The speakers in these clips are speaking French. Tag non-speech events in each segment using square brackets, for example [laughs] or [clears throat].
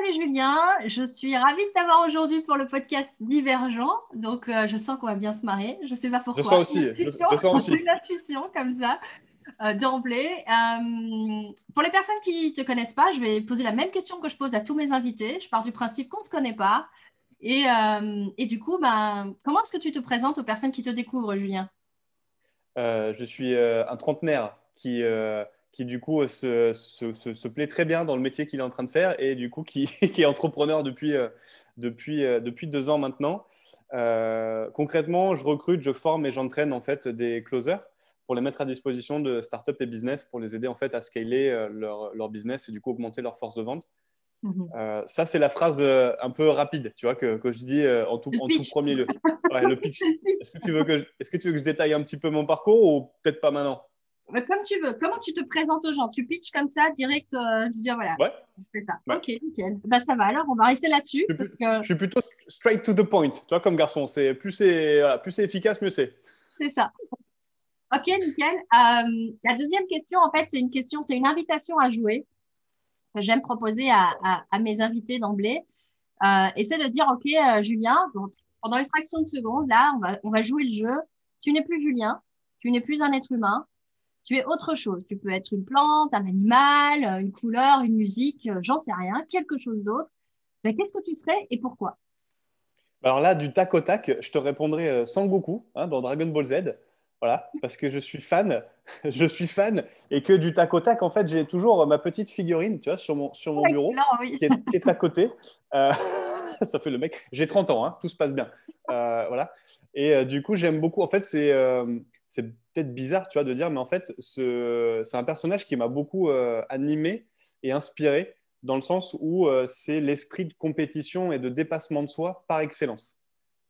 Salut Julien, je suis ravie de t'avoir aujourd'hui pour le podcast Divergent. Donc, euh, je sens qu'on va bien se marrer. Je ne sais pas pourquoi. Je sens aussi. Je, je sens aussi. Une intuition comme ça, euh, d'emblée. Euh, pour les personnes qui ne te connaissent pas, je vais poser la même question que je pose à tous mes invités. Je pars du principe qu'on ne te connaît pas. Et, et du coup, ben, comment est-ce que tu te présentes aux personnes qui te découvrent, Julien? Je suis un trentenaire qui qui du coup se, se, se, plaît très bien dans le métier qu'il est en train de faire et du coup qui, [laughs] qui est entrepreneur depuis, euh, depuis, euh, depuis deux ans maintenant. Euh, concrètement, je recrute, je forme et j'entraîne en fait des closers pour les mettre à disposition de startups et business pour les aider en fait à scaler leur, leur business et du coup augmenter leur force de vente. Mhm. ça, c'est la phrase un peu rapide, tu vois, que, que je dis en, tout, en tout, premier lieu. [laughs] le pitch. Est-ce que, tu veux que je, est-ce que tu veux que je détaille un petit peu mon parcours ou peut-être pas maintenant? Comme tu veux. Comment tu te présentes aux gens? Tu pitches comme ça, direct, euh, tu dis voilà. Ouais. C'est ça. Ok, nickel. Bah, ça va alors, on va rester là-dessus. Je, je, suis plutôt straight to the point, tu vois, comme garçon. C'est plus c'est voilà, efficace, mieux c'est. C'est ça. Ok, nickel. Euh, la deuxième question, en fait, c'est une question, c'est une invitation à jouer que j'aime proposer à, à, mes invités d'emblée. Euh, et c'est de dire, ok, euh, Julien, pendant une fraction de seconde, là, on va, on va jouer le jeu. Tu n'es plus Julien, tu n'es plus un être humain, tu es autre chose. Tu peux être une plante, un animal, euh, une couleur, une musique, euh, j'en sais rien, quelque chose d'autre. Mais qu'est-ce que tu serais et pourquoi? Alors là, du tac au tac, je te répondrai euh, Sangoku hein, dans Dragon Ball Z. Voilà, parce que je suis fan, [laughs] je suis fan, et que du tac au tac, en fait, j'ai toujours ma petite figurine, tu vois, sur mon, sur mon bureau, qui, est, à côté. [laughs] ça fait le mec. J'ai 30 ans, hein, tout se passe bien. voilà. Et du coup, j'aime beaucoup. En fait, c'est peut-être bizarre, tu vois, de dire, mais en fait, c'est un personnage qui m'a beaucoup euh, animé et inspiré, dans le sens où euh, c'est l'esprit de compétition et de dépassement de soi par excellence.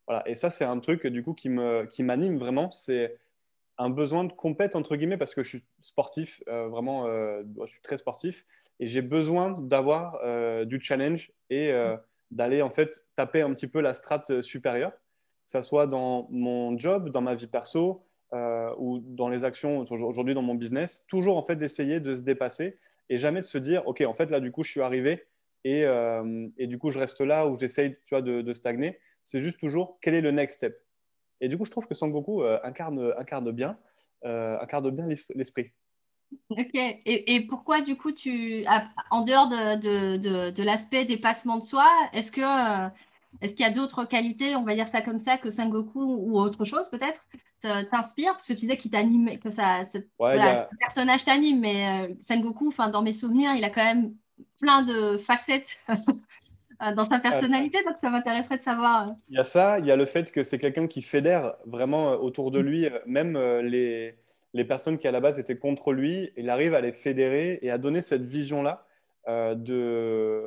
Voilà. Et ça, c'est un truc, du coup, qui m'anime qui vraiment. C'est un besoin de compète, entre guillemets, parce que je suis sportif, euh, vraiment, je suis très sportif, et j'ai besoin d'avoir du challenge et d'aller, en fait, taper un petit peu la strate supérieure, que ce soit dans mon job, dans ma vie perso, euh, ou dans les actions aujourd'hui dans mon business, toujours en fait d'essayer de se dépasser et jamais de se dire ok en fait là du coup je suis arrivé et, euh, et du coup je reste là ou j'essaye tu vois de, stagner. C'est juste toujours quel est le next step? Et du coup je trouve que Sangoku euh, incarne, incarne bien incarne bien l'esprit. Ok. Et, et, pourquoi, du coup, tu, en dehors de, de, de, de l'aspect dépassement de soi, est-ce que est-ce qu'il y a d'autres qualités, on va dire ça comme ça, que Sangoku ou autre chose peut-être t'inspire? Parce que tu disais qu'il t'anime, que ça, ce personnage t'anime, mais euh, Sengoku, dans mes souvenirs, il a quand même plein de facettes [laughs] euh, dans sa personnalité, donc ça m'intéresserait de savoir. Euh. Il y a ça, il y a le fait que c'est quelqu'un qui fédère vraiment autour de lui, même les, les personnes qui à la base étaient contre lui, il arrive à les fédérer et à donner cette vision-là de,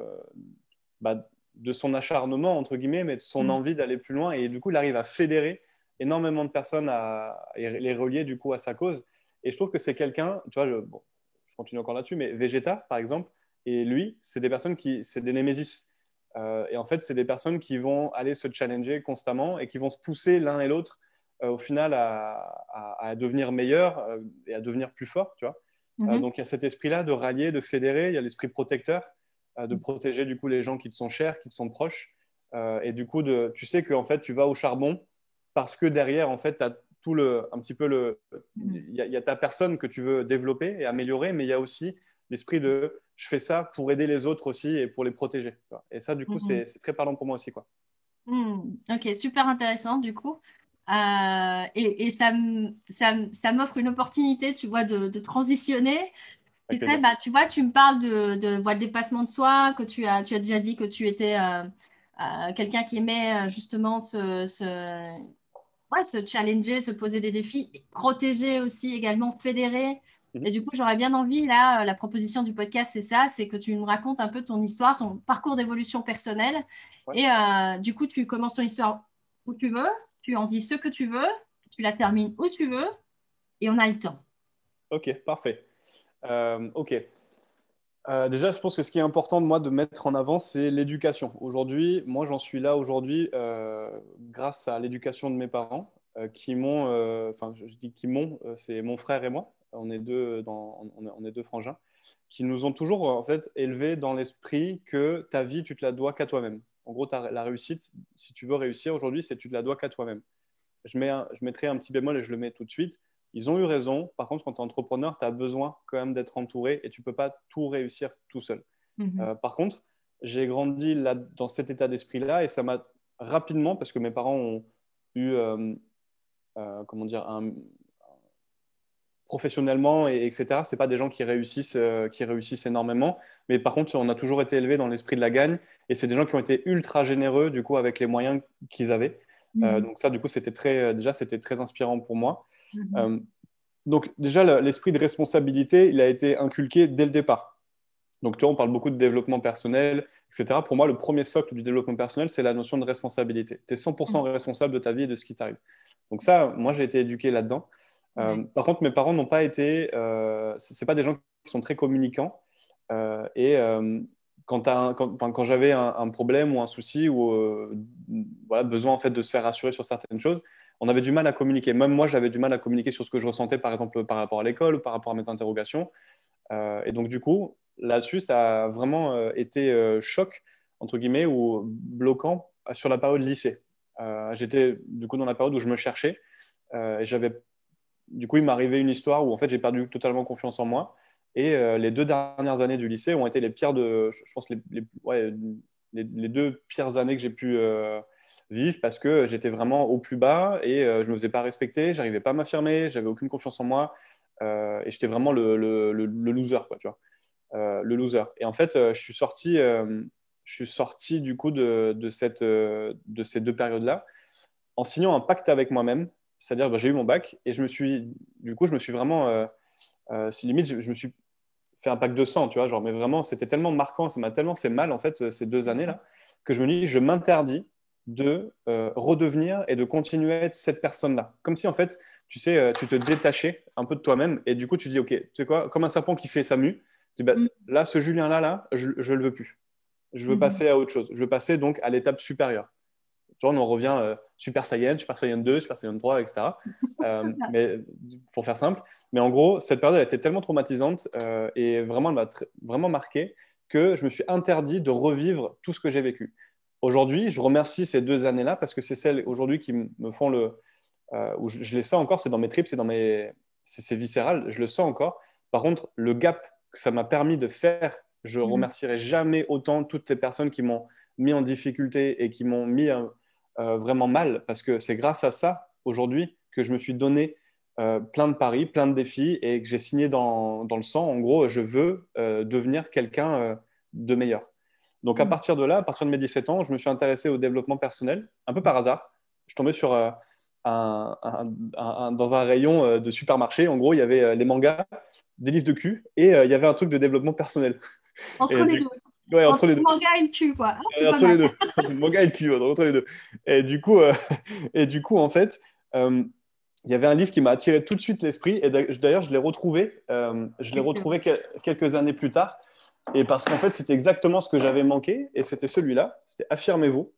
bah, de son acharnement, entre guillemets, mais de son mm. envie d'aller plus loin. Et du coup, il arrive à fédérer énormément de personnes à, les relier du coup à sa cause. Et je trouve que c'est quelqu'un, tu vois, je, je continue encore là-dessus, mais Vegeta, par exemple, et lui, c'est des personnes qui, c'est des némésis. Euh, et en fait, c'est des personnes qui vont aller se challenger constamment et qui vont se pousser l'un et l'autre euh, au final à, à, devenir meilleurs euh, et à devenir plus forts, tu vois. Mm-hmm. donc il y a cet esprit-là de rallier, de fédérer, il y a l'esprit protecteur, de protéger du coup les gens qui te sont chers, qui te sont proches. et du coup, de, tu sais que en fait, tu vas au charbon parce que derrière, en fait, tu as tout le, un petit peu le. Il y, a ta personne que tu veux développer et améliorer, mais il y a aussi l'esprit de je fais ça pour aider les autres aussi et pour les protéger. Et ça, du coup, c'est très parlant pour moi aussi. Quoi. Hmm, ok, super intéressant, du coup. Euh, et, et, ça, ça, ça m'offre une opportunité, tu vois, de, transitionner. Bah, tu vois, tu me parles de, de, dépassement de soi, que tu as, tu as déjà dit que tu étais euh, euh, quelqu'un qui aimait justement ce, ce se challenger, se poser des défis, protéger aussi également, fédérer. Mhm. Et du coup, j'aurais bien envie, là, euh, la proposition du podcast, c'est ça, c'est que tu nous racontes un peu ton histoire, ton parcours d'évolution personnelle. Et euh, du coup, tu commences ton histoire où tu veux, tu en dis ce que tu veux, tu la termines où tu veux, et on a le temps. Ok, parfait. Euh, ok. Euh, déjà, je pense que ce qui est important de moi de mettre en avant, c'est l'éducation. Aujourd'hui, moi, j'en suis là aujourd'hui euh, grâce à l'éducation de mes parents, qui m'ont, enfin, je, dis qui m'ont, c'est mon frère et moi, on est deux, on est deux frangins, qui nous ont toujours en fait élevés dans l'esprit que ta vie, tu te la dois qu'à toi-même. En gros, la réussite, si tu veux réussir aujourd'hui, c'est tu te la dois qu'à toi-même. Je, je mettrai un petit bémol et je le mets tout de suite. Ils ont eu raison. Par contre, quand tu es entrepreneur, tu as besoin quand même d'être entouré et tu ne peux pas tout réussir tout seul. Mhm. Euh, par contre, j'ai grandi là, dans cet état d'esprit-là et ça m'a rapidement, parce que mes parents ont eu, euh, euh, comment dire, un, professionnellement, et, etc. C'est pas des gens qui réussissent, qui réussissent énormément, mais par contre, on a toujours été élevé dans l'esprit de la gagne, et c'est des gens qui ont été ultra généreux, du coup, avec les moyens qu'ils avaient. Mhm. donc ça, du coup, c'était très, déjà, c'était très inspirant pour moi. Mhm. donc déjà, l'esprit de responsabilité, il a été inculqué dès le départ. Donc, tu vois, on parle beaucoup de développement personnel, etc. Pour moi, le premier socle du développement personnel, c'est la notion de responsabilité. Tu es 100% responsable de ta vie et de ce qui t'arrive. Donc ça, moi, j'ai été éduqué là-dedans. Euh, par contre, mes parents n'ont pas été... Euh, ce c'est pas des gens qui sont très communicants. Euh, et quand, quand, j'avais un, problème ou un souci ou voilà, besoin en fait, de se faire rassurer sur certaines choses, on avait du mal à communiquer. Même moi, j'avais du mal à communiquer sur ce que je ressentais, par exemple, par rapport à l'école par rapport à mes interrogations. et donc, du coup, là-dessus, ça a vraiment euh, été euh, choc, entre guillemets, ou bloquant sur la période lycée. Euh, j'étais du coup dans la période où je me cherchais. et j'avais, du coup, il arrivé une histoire où en fait j'ai perdu totalement confiance en moi. Et les deux dernières années du lycée ont été les pires de, je pense, les, deux pires années que j'ai pu vivre parce que j'étais vraiment au plus bas et je ne me faisais pas respecter, j'arrivais pas à m'affirmer, j'avais aucune confiance en moi et j'étais vraiment le, le, le, loser, quoi, tu vois. Euh, le loser. Et en fait, euh, je suis sorti, euh, je suis sorti du coup de, de, cette, de ces deux périodes-là en signant un pacte avec moi-même. C'est-à-dire, bah, j'ai eu mon bac et je me suis, du coup, je me suis vraiment, c'est limite, je, me suis fait un pacte de sang, tu vois, genre, mais vraiment, c'était tellement marquant, ça m'a tellement fait mal, en fait, ces deux années-là, que je me dis, je m'interdis de redevenir et de continuer à être cette personne-là. Comme si, en fait, tu sais, tu te détachais un peu de toi-même et du coup, tu dis, OK, tu sais quoi, comme un serpent qui fait sa mue, bah, mm. Là, ce Julien-là, là, je ne le veux plus. Je veux mm-hmm. passer à autre chose. Je veux passer donc à l'étape supérieure. Tu vois, on revient euh, Super Saiyan, Super Saiyan 2, Super Saiyan 3, etc. [laughs] Euh, mais, pour faire simple. Mais en gros, cette période a été tellement traumatisante euh, et vraiment, elle m'a vraiment marqué que je me suis interdit de revivre tout ce que j'ai vécu. Aujourd'hui, je remercie ces deux années-là parce que c'est celles aujourd'hui qui me font le. où je, je, les sens encore, c'est dans mes tripes, c'est dans mes. C'est viscéral, je le sens encore. Par contre, le gap que ça m'a permis de faire. Je ne mhm. remercierai jamais autant toutes ces personnes qui m'ont mis en difficulté et qui m'ont mis euh, euh, vraiment mal, parce que c'est grâce à ça, aujourd'hui, que je me suis donné euh, plein de paris, plein de défis et que j'ai signé dans, dans, le sang. En gros, je veux devenir quelqu'un de meilleur. Donc, à mhm. partir de là, à partir de mes 17 ans, je me suis intéressé au développement personnel, un peu par hasard. Je tombais sur un, dans un rayon de supermarché. En gros, il y avait les mangas des livres de cul et euh, il y avait un truc de développement personnel. [laughs] Entre les deux. Ouais, entre, les deux. manga et le cul, quoi. Ah, entre les deux. [laughs] manga et le cul, entre les deux. Et du coup, euh, [laughs] et du coup en fait, euh, il y avait un livre qui m'a attiré tout de suite l'esprit. Et d'ailleurs, je l'ai retrouvé, je l'ai retrouvé quelques années plus tard. Et parce qu'en fait, c'était exactement ce que j'avais manqué. Et c'était celui-là. C'était Affirmez-vous.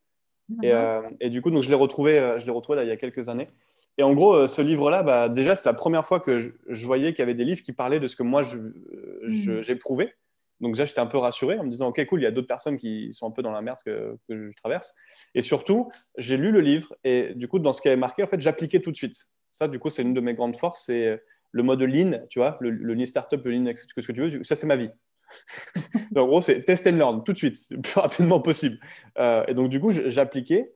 Et, et, du coup, donc, je l'ai retrouvé, je l'ai retrouvé là, il y a quelques années. Et en gros, euh, ce livre-là, bah, déjà, c'est la première fois que je, voyais qu'il y avait des livres qui parlaient de ce que moi mm. j'éprouvais. Donc déjà, j'étais un peu rassuré en me disant, OK, cool, il y a d'autres personnes qui sont un peu dans la merde que, que je traverse. Et surtout, j'ai lu le livre et du coup, dans ce qui avait marqué, en fait, j'appliquais tout de suite. Ça, du coup, c'est une de mes grandes forces, c'est le mode Lean, tu vois, le, le Lean Startup, le Lean, ce que tu veux. Ça, c'est ma vie. Donc, en gros, c'est test and learn tout de suite, le plus rapidement possible. Euh, et donc, du coup, j'appliquais.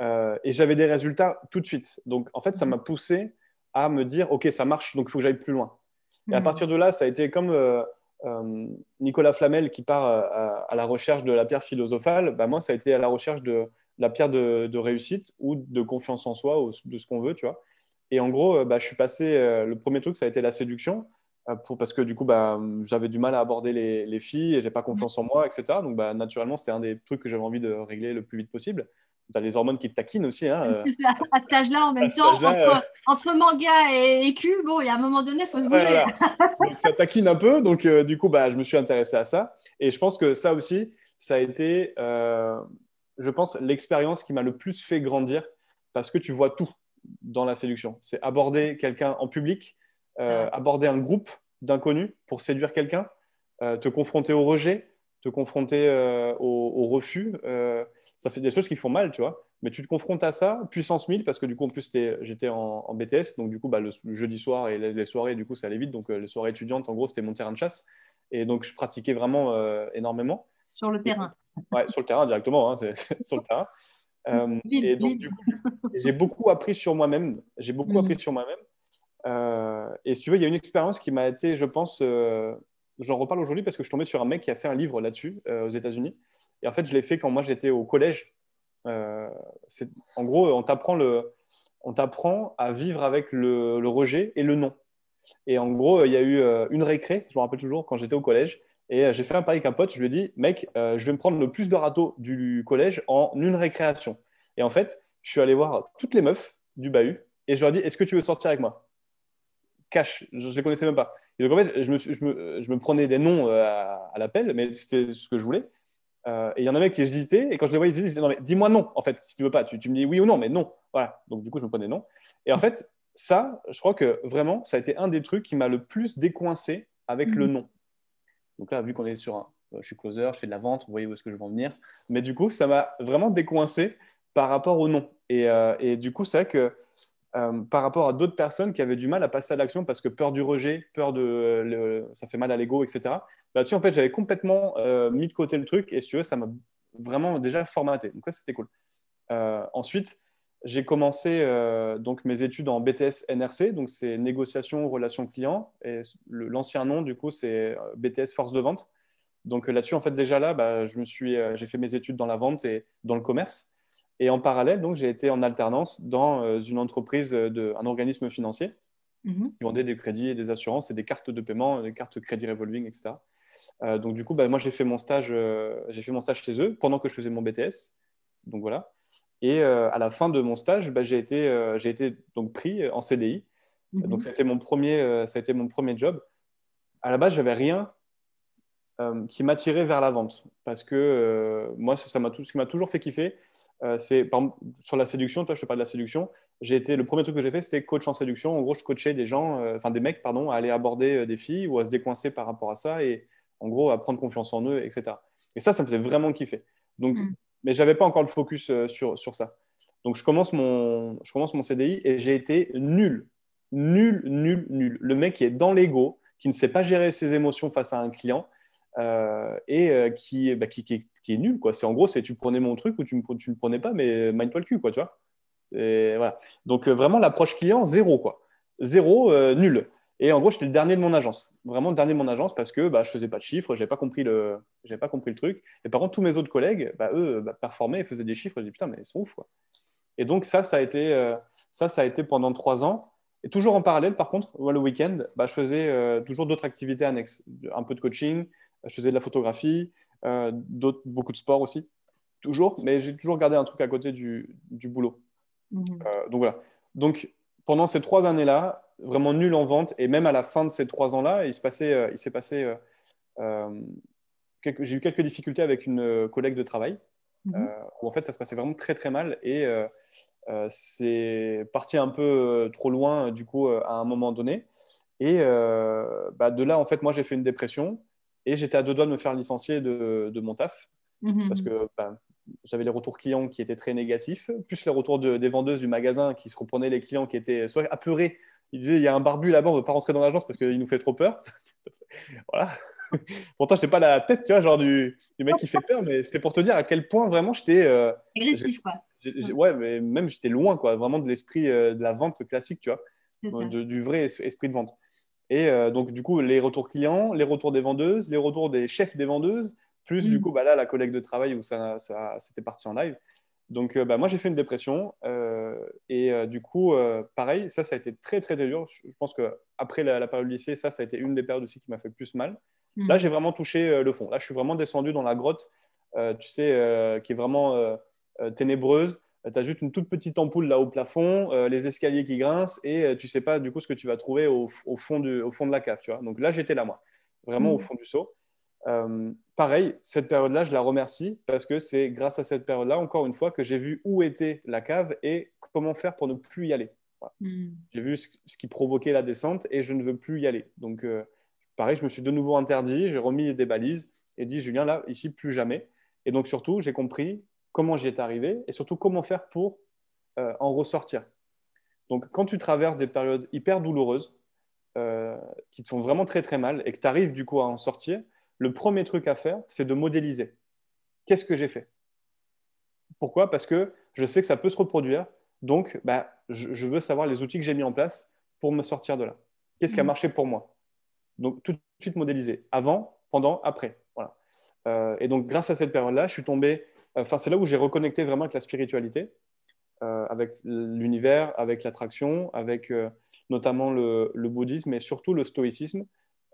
Euh, et j'avais des résultats tout de suite. Donc, en fait, ça m'a poussé à me dire, OK, ça marche, donc il faut que j'aille plus loin. Et à hmm. partir de là, ça a été comme euh, euh, Nicolas Flamel qui part à, la recherche de la pierre philosophale. Bah, moi, ça a été à la recherche de la pierre de, réussite ou de confiance en soi, ou de ce qu'on veut, tu vois. Et en gros, bah, je suis passé, le premier truc, ça a été la séduction. Pour, parce que du coup, bah, j'avais du mal à aborder les, les filles et j'ai pas confiance en moi, etc. Donc, bah, naturellement, c'était un des trucs que j'avais envie de régler le plus vite possible tu as les hormones qui te taquinent aussi. Hein, euh. à, cet âge-là, en [laughs] même temps, entre, euh. entre, manga et, cul, bon, il y a un moment donné, il faut se bouger. donc, ça taquine un peu. Donc, euh, du coup, bah, je me suis intéressé à ça. Et je pense que ça aussi, ça a été, je pense, l'expérience qui m'a le plus fait grandir parce que tu vois tout dans la séduction. C'est aborder quelqu'un en public, aborder un groupe d'inconnus pour séduire quelqu'un, te confronter au rejet, te confronter au, refus. ça fait des choses qui font mal, tu vois. Mais tu te confrontes à ça, puissance 1000, parce que du coup, en plus, j'étais en, BTS, donc du coup, bah, le, jeudi soir et les, soirées, du coup, ça allait vite. Donc, les soirées étudiantes, en gros, c'était mon terrain de chasse. Et donc, je pratiquais vraiment énormément. Sur le terrain. [laughs] Ouais, sur le terrain directement, hein, [laughs] sur le terrain. Euh, et donc, du coup, j'ai beaucoup appris sur moi-même. J'ai beaucoup appris mm. sur moi-même. Euh, et si tu veux, il y a une expérience qui m'a été, je pense, euh, j'en reparle aujourd'hui parce que je suis tombé sur un mec qui a fait un livre là-dessus aux États-Unis. Et en fait, je l'ai fait quand moi j'étais au collège. en gros, on t'apprend le, on t'apprend à vivre avec le, rejet et le non. Et en gros, il y a eu une récré, je me rappelle toujours, quand j'étais au collège. Et euh, j'ai fait un pari avec un pote. Je lui ai dit, mec, euh, je vais me prendre le plus de râteaux du collège en une récréation. Et en fait, je suis allé voir toutes les meufs du bahut et je leur ai dit, est-ce que tu veux sortir avec moi? Cash, je ne les connaissais même pas. Et donc en fait, je me, je me, je me prenais des noms euh, à, l'appel, mais c'était ce que je voulais. et il y en avait qui hésitaient, et quand je les voyais, ils disaient, non, mais dis-moi non, en fait, si tu veux pas. Tu, tu, me dis oui ou non, mais non. Voilà. Donc du coup, je me prenais non. Et en fait, ça, je crois que vraiment, ça a été un des trucs qui m'a le plus décoincé avec le mhm. non. Donc là, vu qu'on est sur un, euh, je suis closer, je fais de la vente, vous voyez où est-ce que je veux en venir. Mais du coup, ça m'a vraiment décoincé par rapport au nom. Et, euh, et du coup, c'est vrai que euh, par rapport à d'autres personnes qui avaient du mal à passer à l'action parce que peur du rejet, peur de ça fait mal à l'ego, etc. Là-dessus, en fait, j'avais complètement mis de côté le truc et si tu ça m'a vraiment déjà formaté. Donc ça, c'était cool. ensuite, j'ai commencé donc mes études en BTS NRC, donc c'est négociation relation client, et l'ancien nom du coup c'est BTS force de vente. Donc là-dessus en fait déjà là, bah, je me suis, j'ai fait mes études dans la vente et dans le commerce, et en parallèle donc j'ai été en alternance dans une entreprise de, un organisme financier qui vendait des crédits et des assurances et des cartes de paiement, des cartes crédit revolving, etc. donc du coup bah, moi j'ai fait mon stage, j'ai fait mon stage chez eux pendant que je faisais mon BTS, donc voilà. Et euh, à la fin de mon stage, bah, j'ai été, euh, j'ai été donc pris en CDI. Mhm. Donc, ça a, été mon premier, euh, ça a été mon premier job. À la base, j'avais rien qui m'attirait vers la vente. Parce que moi, ça m'a tout, ce qui m'a toujours fait kiffer, c'est sur la séduction, toi, je te parle de la séduction. J'ai été, le premier truc que j'ai fait, c'était coach en séduction. En gros, je coachais des gens, enfin des mecs, pardon, à aller aborder des filles ou à se décoincer par rapport à ça et en gros à prendre confiance en eux, etc. Et ça, ça me faisait vraiment kiffer. Donc, mhm mais je n'avais pas encore le focus euh, sur, sur ça. Donc, je commence, mon, je commence mon CDI et j'ai été nul. Nul, nul, nul. Le mec qui est dans l'ego, qui ne sait pas gérer ses émotions face à un client euh, et euh, qui, bah, qui, qui, est nul. Quoi. C'est, en gros, c'est tu prenais mon truc ou tu ne tu me prenais pas, mais mind-toi le cul. Quoi, tu vois voilà. Donc, vraiment, l'approche client, zéro. Quoi. Zéro, nul. Et en gros, j'étais le dernier de mon agence, vraiment le dernier de mon agence parce que bah, je faisais pas de chiffres, j'avais pas compris le, pas compris le truc. Et par contre, tous mes autres collègues, bah, eux, bah, performaient faisaient des chiffres. Je dis putain, mais ils sont ouf quoi. Et donc ça, ça a été, euh, ça, ça a été pendant trois ans. Et toujours en parallèle, par contre, le week-end, bah, je faisais euh, toujours d'autres activités annexes, un peu de coaching, je faisais de la photographie, euh, beaucoup de sport aussi, toujours. Mais j'ai toujours gardé un truc à côté du, du boulot. Mmh. donc voilà. Donc pendant ces trois années-là, vraiment nul en vente. Et même à la fin de ces trois ans-là, il s'est passé, euh, il s'est passé euh, euh, j'ai eu quelques difficultés avec une collègue de travail, mhm. où en fait ça se passait vraiment très très mal et c'est parti un peu trop loin du coup à un moment donné. Et bah, de là, en fait, moi j'ai fait une dépression et j'étais à deux doigts de me faire licencier de, de mon taf mhm. parce que bah, j'avais les retours clients qui étaient très négatifs, plus les retours des vendeuses du magasin qui se reprenaient les clients qui étaient soit apeurés il disait il y a un barbu là-bas, on ne veut pas rentrer dans l'agence parce qu'il nous fait trop peur. [laughs] voilà. [laughs] Pourtant, je n'ai pas la tête, tu vois, genre du, mec qui fait peur, mais c'était pour te dire à quel point vraiment j'étais. Euh, Agressif, quoi. ouais, mais même j'étais loin, quoi, vraiment de l'esprit euh, de la vente classique, tu vois, du vrai esprit de vente. Et euh, donc, du coup, les retours clients, les retours des vendeuses, les retours des chefs des vendeuses, plus du mm. coup, bah, là, la collègue de travail où ça, ça c'était parti en live. Donc, euh, bah, moi, j'ai fait une dépression. Euh, et du coup, pareil, ça, ça a été très, très, dur. Je pense qu'après la, la période lycée, ça, ça a été une des périodes aussi qui m'a fait le plus mal. Hmm. Là, j'ai vraiment touché le fond. Là, je suis vraiment descendu dans la grotte, tu sais, qui est vraiment ténébreuse. Tu as juste une toute petite ampoule là au plafond, les escaliers qui grincent, et tu sais pas du coup ce que tu vas trouver au, fond, du, au fond de la cave. Tu vois Donc là, j'étais là, moi, vraiment au hmm. fond du seau. Euh, pareil, cette période-là, je la remercie parce que c'est grâce à cette période-là, encore une fois, que j'ai vu où était la cave et comment faire pour ne plus y aller. Hmm. J'ai vu ce, qui provoquait la descente et je ne veux plus y aller. Donc, euh, pareil, je me suis de nouveau interdit, j'ai remis des balises et dit, Julien, là, ici, plus jamais. Et donc, surtout, j'ai compris comment j'y étais arrivé et surtout comment faire pour euh, en ressortir. Donc, quand tu traverses des périodes hyper douloureuses, euh, qui te font vraiment très très mal et que tu arrives du coup à en sortir, le premier truc à faire, c'est de modéliser. Qu'est-ce que j'ai fait? Pourquoi? Parce que je sais que ça peut se reproduire. Donc, bah, je, veux savoir les outils que j'ai mis en place pour me sortir de là. Qu'est-ce qui a mmh. marché pour moi? Donc, tout de suite modéliser. Avant, pendant, après. Voilà. Euh, et donc, grâce à cette période-là, je suis tombé. Enfin, c'est là où j'ai reconnecté vraiment avec la spiritualité, euh, avec l'univers, avec l'attraction, avec euh, notamment le, bouddhisme et surtout le stoïcisme.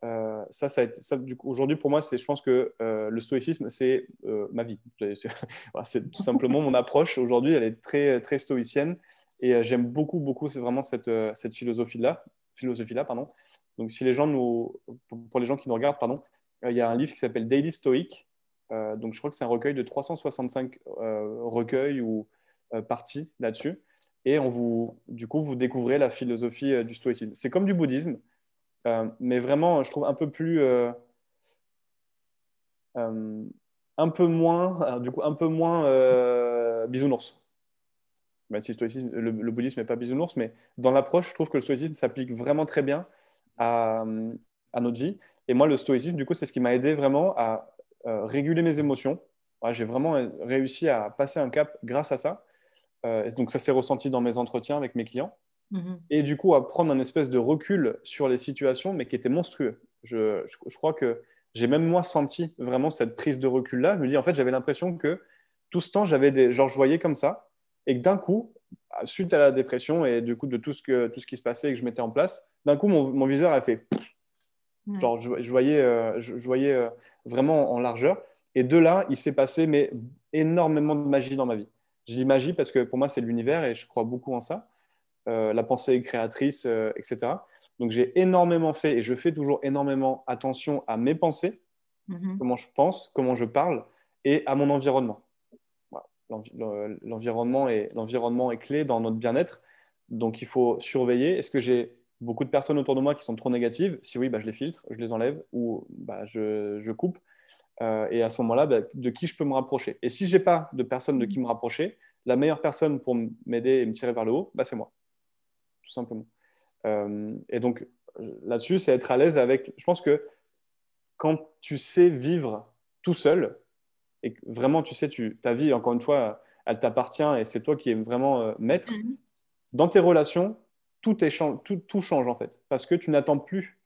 Euh, ça, aujourd'hui pour moi, c'est, je pense que le stoïcisme, c'est ma vie. [laughs] c'est tout simplement mon approche aujourd'hui. Elle est très, très stoïcienne et j'aime beaucoup, beaucoup, c'est vraiment cette, cette philosophie-là, philosophie-là, pardon. Donc, si les gens nous, pour, les gens qui nous regardent, pardon, il y a un livre qui s'appelle Daily Stoic. Donc, je crois que c'est un recueil de 365 recueils ou parties là-dessus. Et on vous, du coup, vous découvrez la philosophie du stoïcisme. C'est comme du bouddhisme euh, mais vraiment, je trouve un peu plus. Euh, euh, un peu moins, du coup, un peu moins bisounours. Même si le, le, bouddhisme n'est pas bisounours, mais dans l'approche, je trouve que le stoïcisme s'applique vraiment très bien à, à, notre vie. Et moi, le stoïcisme, du coup, c'est ce qui m'a aidé vraiment à réguler mes émotions. J'ai vraiment réussi à passer un cap grâce à ça. donc, ça s'est ressenti dans mes entretiens avec mes clients. Mhm. Et du coup, à prendre un espèce de recul sur les situations, mais qui était monstrueux. Je, je, crois que j'ai même moi senti vraiment cette prise de recul-là. Je me dis, en fait, j'avais l'impression que tout ce temps, j'avais des. Genre, je voyais comme ça, et que d'un coup, suite à la dépression et du coup de tout ce, que, tout ce qui se passait et que je mettais en place, d'un coup, mon, mon, viseur a fait. Genre, je, je voyais, euh, je, voyais euh, vraiment en largeur. Et de là, il s'est passé mais, énormément de magie dans ma vie. Je dis magie parce que pour moi, c'est l'univers et je crois beaucoup en ça. Euh, la pensée créatrice, euh, etc. Donc j'ai énormément fait et je fais toujours énormément attention à mes pensées, mhm. comment je pense, comment je parle et à mon environnement. L'environnement est, l'environnement est clé dans notre bien-être. Donc il faut surveiller. Est-ce que j'ai beaucoup de personnes autour de moi qui sont trop négatives Si oui, bah, je les filtre, je les enlève ou bah, je, coupe. Euh, et à ce moment-là, bah, de qui je peux me rapprocher? Et si je n'ai pas de personne de qui me rapprocher, la meilleure personne pour m'aider et me tirer vers le haut, bah, c'est moi tout simplement. Euh, et donc, là-dessus, c'est être à l'aise avec. Je pense que quand tu sais vivre tout seul, et vraiment, tu sais, tu, ta vie, encore une fois, elle t'appartient et c'est toi qui es vraiment euh, maître, mhm. dans tes relations, tout, est, tout, tout change en fait. Parce que tu n'attends plus,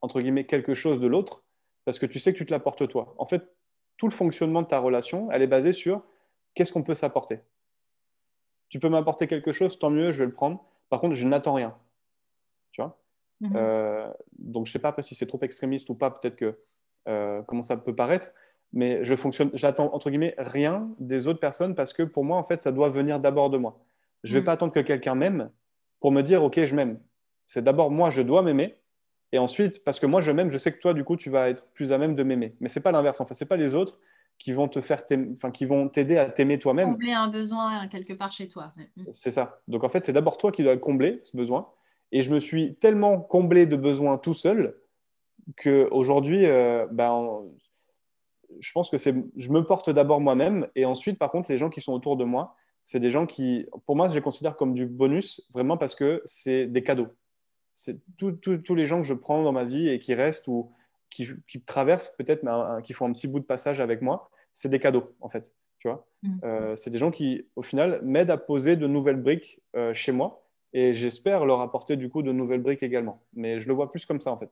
entre guillemets, quelque chose de l'autre, parce que tu sais que tu te l'apportes toi. En fait, tout le fonctionnement de ta relation, elle est basée sur qu'est-ce qu'on peut s'apporter. Tu peux m'apporter quelque chose, tant mieux, je vais le prendre. Par contre, je n'attends rien. Tu vois? Mhm. euh, Donc, je ne sais pas si c'est trop extrémiste ou pas, peut-être que euh, comment ça peut paraître, mais je fonctionne, j'attends entre guillemets rien des autres personnes parce que pour moi, en fait, ça doit venir d'abord de moi. Je ne vais mhm. pas attendre que quelqu'un m'aime pour me dire, OK, je m'aime. C'est d'abord moi, je dois m'aimer. Et ensuite, parce que moi, je m'aime, je sais que toi, du coup, tu vas être plus à même de m'aimer. Mais ce n'est pas l'inverse. En fait, ce n'est pas les autres qui vont te faire enfin, qui vont t'aider à t'aimer toi-même. Combler un besoin quelque part chez toi. Mm. C'est ça. Donc en fait, c'est d'abord toi qui dois combler ce besoin. Et je me suis tellement comblé de besoins tout seul que aujourd'hui, euh, ben, je pense que c'est, je me porte d'abord moi-même et ensuite, par contre, les gens qui sont autour de moi, c'est des gens qui, pour moi, je les considère comme du bonus, vraiment parce que c'est des cadeaux. C'est tous les gens que je prends dans ma vie et qui restent ou qui, traversent peut-être, mais qui font un petit bout de passage avec moi, c'est des cadeaux, en fait. Tu vois mm. euh, c'est des gens qui, au final, m'aident à poser de nouvelles briques euh, chez moi. Et j'espère leur apporter, du coup, de nouvelles briques également. Mais je le vois plus comme ça, en fait.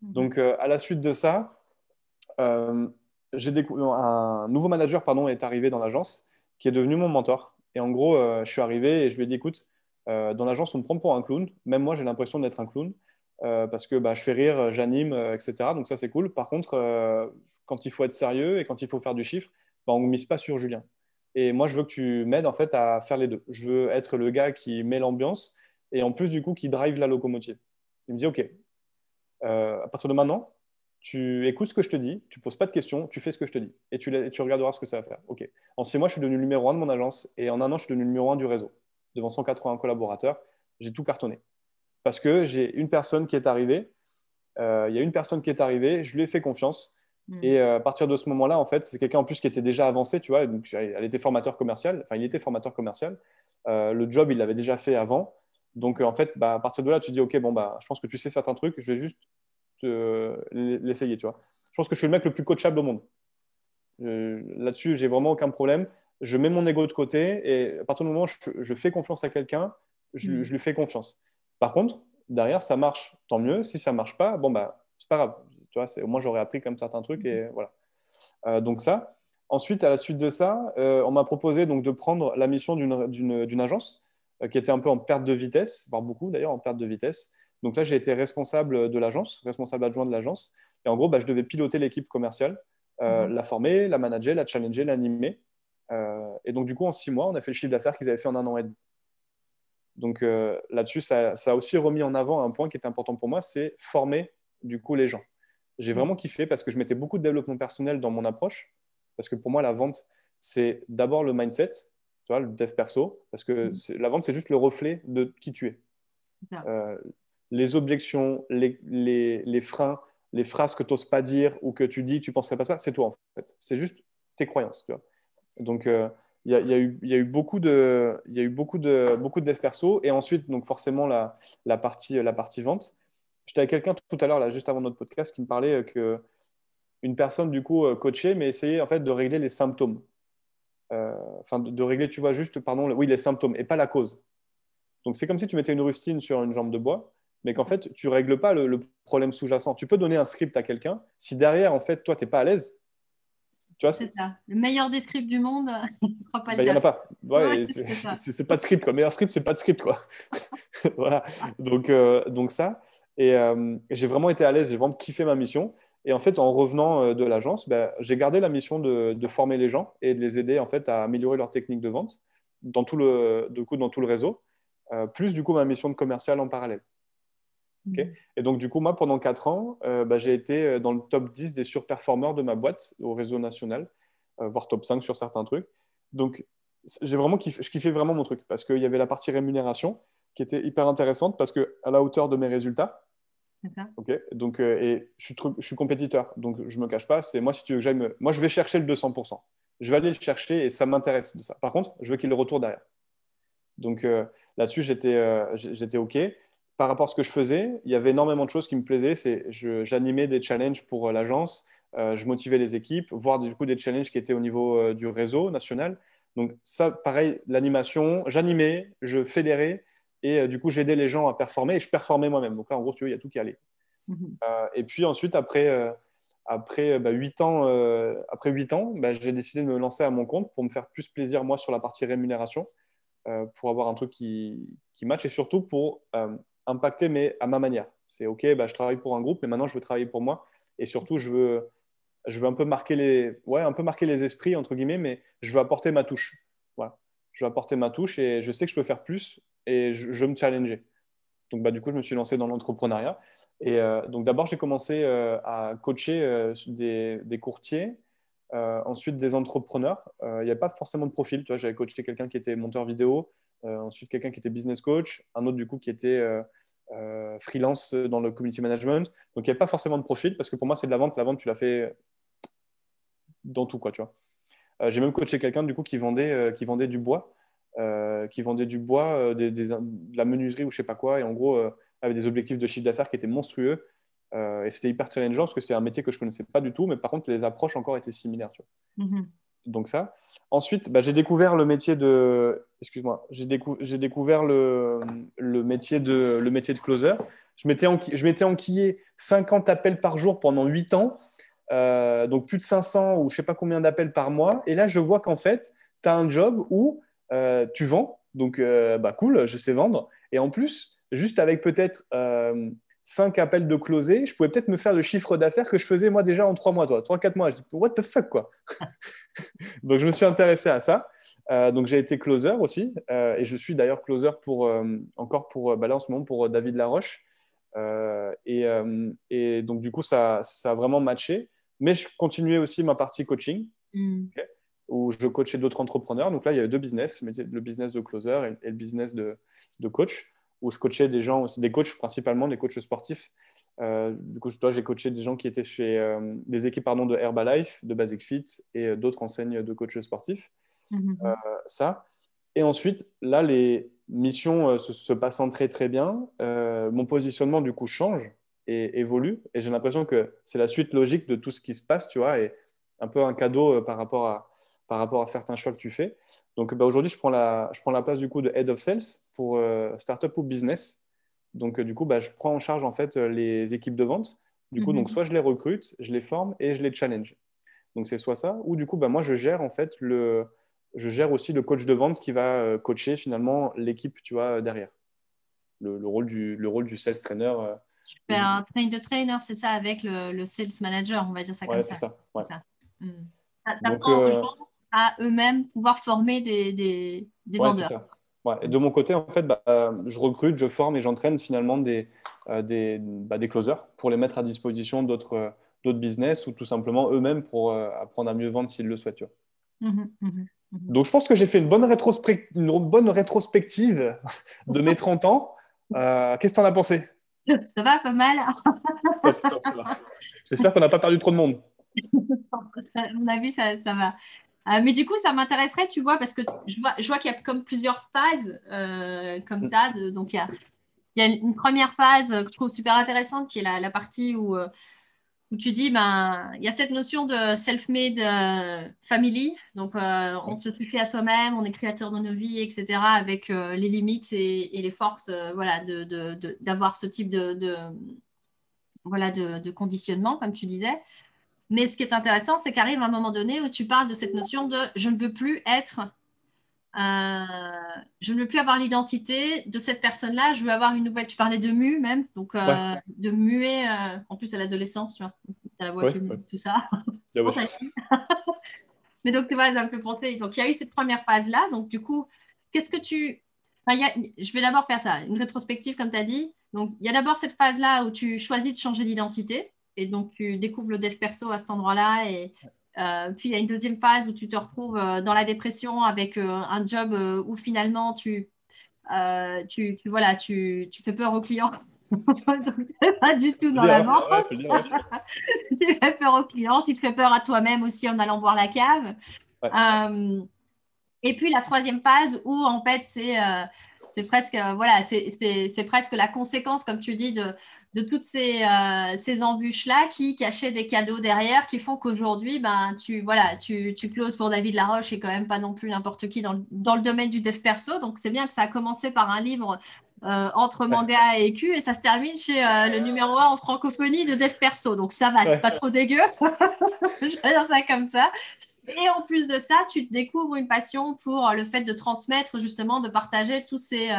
Mm. Donc, euh, à la suite de ça, j'ai découvert un nouveau manager pardon, est arrivé dans l'agence qui est devenu mon mentor. Et en gros, je suis arrivé et je lui ai dit, écoute, dans l'agence, on me prend pour un clown. Même moi, j'ai l'impression d'être un clown. Euh, parce que bah, je fais rire, j'anime, euh, etc. Donc ça, c'est cool. Par contre, euh, quand il faut être sérieux et quand il faut faire du chiffre, bah, on ne mise pas sur Julien. Et moi, je veux que tu m'aides en fait à faire les deux. Je veux être le gars qui met l'ambiance et en plus, du coup, qui drive la locomotive. Il me dit, OK, à partir de maintenant, tu écoutes ce que je te dis, tu poses pas de questions, tu fais ce que je te dis et tu, tu regarderas ce que ça va faire. OK. En six mois, je suis devenu numéro un de mon agence et en un an, je suis devenu numéro un du réseau devant 180 collaborateurs j'ai tout cartonné. Parce que j'ai une personne qui est arrivée, euh, il y a une personne qui est arrivée, je lui ai fait confiance. Hmm. Et euh, à partir de ce moment-là, en fait, c'est quelqu'un en plus qui était déjà avancé, tu vois. Donc, elle était formateur commercial, enfin, il était formateur commercial. Euh, le job, il l'avait déjà fait avant. Donc, en fait, bah, à partir de là, tu dis, OK, bon, bah, je pense que tu sais certains trucs, je vais juste l'essayer, tu vois. Je pense que je suis le mec le plus coachable au monde. Là-dessus, j'ai vraiment aucun problème. Je mets mon ego de côté et à partir du moment où je, fais confiance à quelqu'un, je, hmm. je, lui fais confiance. Par contre, derrière, ça marche, tant mieux. Si ça marche pas, bon, bah, c'est pas grave. Tu vois, au moins, j'aurais appris comme certains trucs et voilà. Euh, donc, ça. Ensuite, à la suite de ça, euh, on m'a proposé donc, de prendre la mission d'une agence euh, qui était un peu en perte de vitesse, voire beaucoup d'ailleurs en perte de vitesse. Donc là, j'ai été responsable de l'agence, responsable adjoint de l'agence. Et en gros, bah, je devais piloter l'équipe commerciale, mhm. la former, la manager, la challenger, l'animer. et donc, du coup, en six mois, on a fait le chiffre d'affaires qu'ils avaient fait en un an et demi. Donc euh, là-dessus, ça, a aussi remis en avant un point qui est important pour moi, c'est former du coup les gens. J'ai vraiment kiffé parce que je mettais beaucoup de développement personnel dans mon approche, parce que pour moi, la vente, c'est d'abord le mindset, tu vois, le dev perso, parce que mm. la vente, c'est juste le reflet de qui tu es. Euh, les objections, les, les, freins, les phrases que tu n'oses pas dire ou que tu dis, tu ne penserais pas ça, c'est toi en fait. C'est juste tes croyances. Donc, euh, il y, a, y, a eu, beaucoup de, y a eu beaucoup de, beaucoup de dev perso et ensuite donc forcément la, la partie, la partie vente. J'étais avec quelqu'un tout à l'heure juste avant notre podcast, qui me parlait que une personne du coup euh, coachée, mais essayait en fait de régler les symptômes. Euh, enfin, de, régler, tu vois, juste, pardon, oui, les symptômes et pas la cause. Donc c'est comme si tu mettais une rustine sur une jambe de bois, mais qu'en fait tu règles pas le, le problème sous-jacent. Tu peux donner un script à quelqu'un. Si derrière en fait toi t'es pas à l'aise, c'est ça. Le meilleur des scripts du monde, bah, [laughs] Il n'y en a pas. [laughs] c'est pas de script. Quoi. Le meilleur script, c'est pas de script. Quoi. [laughs] voilà. Donc, euh, donc ça. Euh, et j'ai vraiment été à l'aise, j'ai vraiment kiffé ma mission. Et en fait, en revenant euh, de l'agence, bah, j'ai gardé la mission de, former les gens et de les aider en fait à améliorer leur technique de vente dans tout le, coup, dans tout le réseau, plus du coup ma mission de commercial en parallèle. Mm. Et donc, du coup, moi, pendant 4 ans, euh, bah, j'ai été euh, dans le top 10 des surperformeurs de ma boîte au réseau national, euh, voire top 5 sur certains trucs. Donc, j'ai vraiment kiffé, je kiffais vraiment mon truc parce qu'il y avait la partie rémunération qui était hyper intéressante parce qu'à la hauteur de mes résultats. Ok. Donc, et je suis, je suis compétiteur, donc je me cache pas. C'est moi, si tu veux que j'aille me... Moi, je vais chercher le 200%. Je vais aller le chercher et ça m'intéresse de ça. Par contre, je veux qu'il le retourne derrière. Donc là-dessus, j'étais, j'étais OK par rapport à ce que je faisais, il y avait énormément de choses qui me plaisaient. C'est, j'animais des challenges pour euh, l'agence, euh, je motivais les équipes, voire du coup des challenges qui étaient au niveau euh, du réseau national. Donc ça, pareil, l'animation, j'animais, je fédérais et du coup j'aidais les gens à performer et je performais moi-même. Donc là, en gros, tu il y a tout qui allait. Mhm. et puis ensuite, après, après, bah, 8 ans, après 8 ans bah, j'ai décidé de me lancer à mon compte pour me faire plus plaisir moi sur la partie rémunération, pour avoir un truc qui, qui match et surtout pour impacter, mais à ma manière. C'est OK, bah, je travaille pour un groupe, mais maintenant je veux travailler pour moi. Et surtout, je veux, je veux un, peu marquer les, ouais, un peu marquer les esprits, entre guillemets, mais je veux apporter ma touche. Voilà. Je veux apporter ma touche et je sais que je peux faire plus et je, veux me challenger. Donc, bah, du coup, je me suis lancé dans l'entrepreneuriat. Et euh, donc, d'abord, j'ai commencé euh, à coacher euh, des, des, courtiers, ensuite des entrepreneurs. Il n'y a pas forcément de profil. J'avais coaché quelqu'un qui était monteur vidéo, ensuite, quelqu'un qui était business coach, un autre du coup qui était euh, euh, freelance dans le community management. Donc, il n'y avait pas forcément de profil parce que pour moi, c'est de la vente. La vente, tu l'as fait dans tout, quoi, tu vois. J'ai même coaché quelqu'un du coup qui vendait, qui vendait du bois, qui vendait du bois, de la menuiserie ou je sais pas quoi, et en gros avait des objectifs de chiffre d'affaires qui étaient monstrueux. et c'était hyper challengeant parce que c'est un métier que je connaissais pas du tout, mais par contre les approches encore étaient similaires. Mm-hmm donc ça. Ensuite, bah, j'ai découvert le métier de. Excuse-moi, j'ai, découvert le, métier de, le métier de closer. Je m'étais, m'étais enquillé 50 appels par jour pendant 8 ans, euh, donc plus de 500 ou je ne sais pas combien d'appels par mois. Et là, je vois qu'en fait, tu as un job où euh, tu vends, donc euh, bah, cool, je sais vendre. Et en plus, juste avec peut-être 5 appels de closé, je pouvais peut-être me faire le chiffre d'affaires que je faisais moi déjà en 3 mois, toi, 3-4 mois. Je dis, what the fuck, quoi. [laughs] donc, je me suis intéressé à ça. Euh, donc, j'ai été closer aussi. Euh, et je suis d'ailleurs closer pour, euh, encore pour, bah là, en ce moment, pour David Laroche. Et, et, donc, du coup, ça, ça, a vraiment matché. Mais je continuais aussi ma partie coaching, mm. où je coachais d'autres entrepreneurs. Donc là, il y avait deux business, le business de closer et, le business de, de coach. Où je coachais des gens, aussi, des coachs principalement, des coachs sportifs. du coup, toi, j'ai coaché des gens qui étaient chez des équipes pardon, de Herbalife, de Basic Fit et d'autres enseignes de coachs sportifs. Mhm. ça. Et ensuite, là, les missions se, se, passant très très bien, mon positionnement du coup change et évolue. Et j'ai l'impression que c'est la suite logique de tout ce qui se passe, tu vois, et un peu un cadeau par rapport à, par rapport à certains choix que tu fais. Donc bah, aujourd'hui, je, prends la, je prends la place du coup de Head of Sales pour euh, Startup ou Business. Donc euh, du coup, bah, je prends en charge en fait les équipes de vente. Du coup, donc mhm. soit je les recrute, je les forme et je les challenge. Donc c'est soit ça, ou du coup, bah, moi je gère en fait le, je gère aussi le coach de vente qui va euh, coacher finalement l'équipe, tu vois, derrière. Le, rôle du, le rôle du sales trainer. tu fais un train de trainer, c'est ça, avec le, sales manager, on va dire ça comme ça. ça. Ouais, c'est ça. Hmm. Donc, à eux-mêmes pouvoir former des, des, vendeurs. Ça. Ouais. Et de mon côté, en fait, bah, je recrute, je forme et j'entraîne finalement des, euh, des, bah, des, closers pour les mettre à disposition d'autres euh, d'autres business ou tout simplement eux-mêmes pour euh, apprendre à mieux vendre s'ils le souhaitent. Mmh mmh mmh Donc, je pense que j'ai fait une bonne, une bonne rétrospective de mes 30 ans. Qu'est-ce que tu en as pensé? Ça va, pas mal. J'espère qu'on n'a pas perdu trop de monde. [laughs] à mon avis, ça, ça va. Euh, mais du coup, ça m'intéresserait, tu vois, parce que je vois, qu'il y a comme plusieurs phases euh, comme ça. donc, il y, a, une première phase que je trouve super intéressante, qui est la, partie où, euh, où, tu dis, ben, il y a cette notion de self-made family. Donc, on se suffit à soi-même, on est créateur de nos vies, etc., avec les limites et, les forces voilà, d'avoir ce type de, voilà, de, conditionnement, comme tu disais. Mais ce qui est intéressant, c'est qu'arrive un moment donné où tu parles de cette notion de je ne veux plus être, euh, je ne veux plus avoir l'identité de cette personne-là, je veux avoir une nouvelle. Tu parlais de mu même, donc euh, de muer, euh, en plus à l'adolescence, tu vois, as la voix qui tout ça. [laughs] [laughs] Mais donc, tu vois, ça me fait penser. Donc, il y a eu cette première phase-là. Donc, du coup, qu'est-ce que tu. je vais d'abord faire ça, une rétrospective, comme tu as dit. Donc, il y a d'abord cette phase-là où tu choisis de changer d'identité et donc tu découvres le dev perso à cet endroit-là. Et euh, puis il y a une deuxième phase où tu te retrouves euh, dans la dépression avec euh, un job où finalement tu, tu, tu, voilà, tu, tu fais peur aux clients. [laughs] pas du tout dans la vente. tu fais peur aux clients, tu te fais peur à toi-même aussi en allant voir la cave. et puis la troisième phase où en fait c'est c'est presque voilà c'est presque la conséquence comme tu dis de, de toutes ces, euh, ces embûches-là qui cachaient des cadeaux derrière, qui font qu'aujourd'hui, ben, tu, voilà, tu, tu closes pour David Laroche et quand même pas non plus n'importe qui dans, dans, le domaine du dev perso. Donc, c'est bien que ça a commencé par un livre euh, entre manga et écu et ça se termine chez euh, le numéro 1 en francophonie de dev perso. Donc, ça va, c'est pas trop dégueu. [laughs] Je vais dire ça comme ça. Et en plus de ça, tu découvres une passion pour le fait de transmettre, justement, de partager tous ces,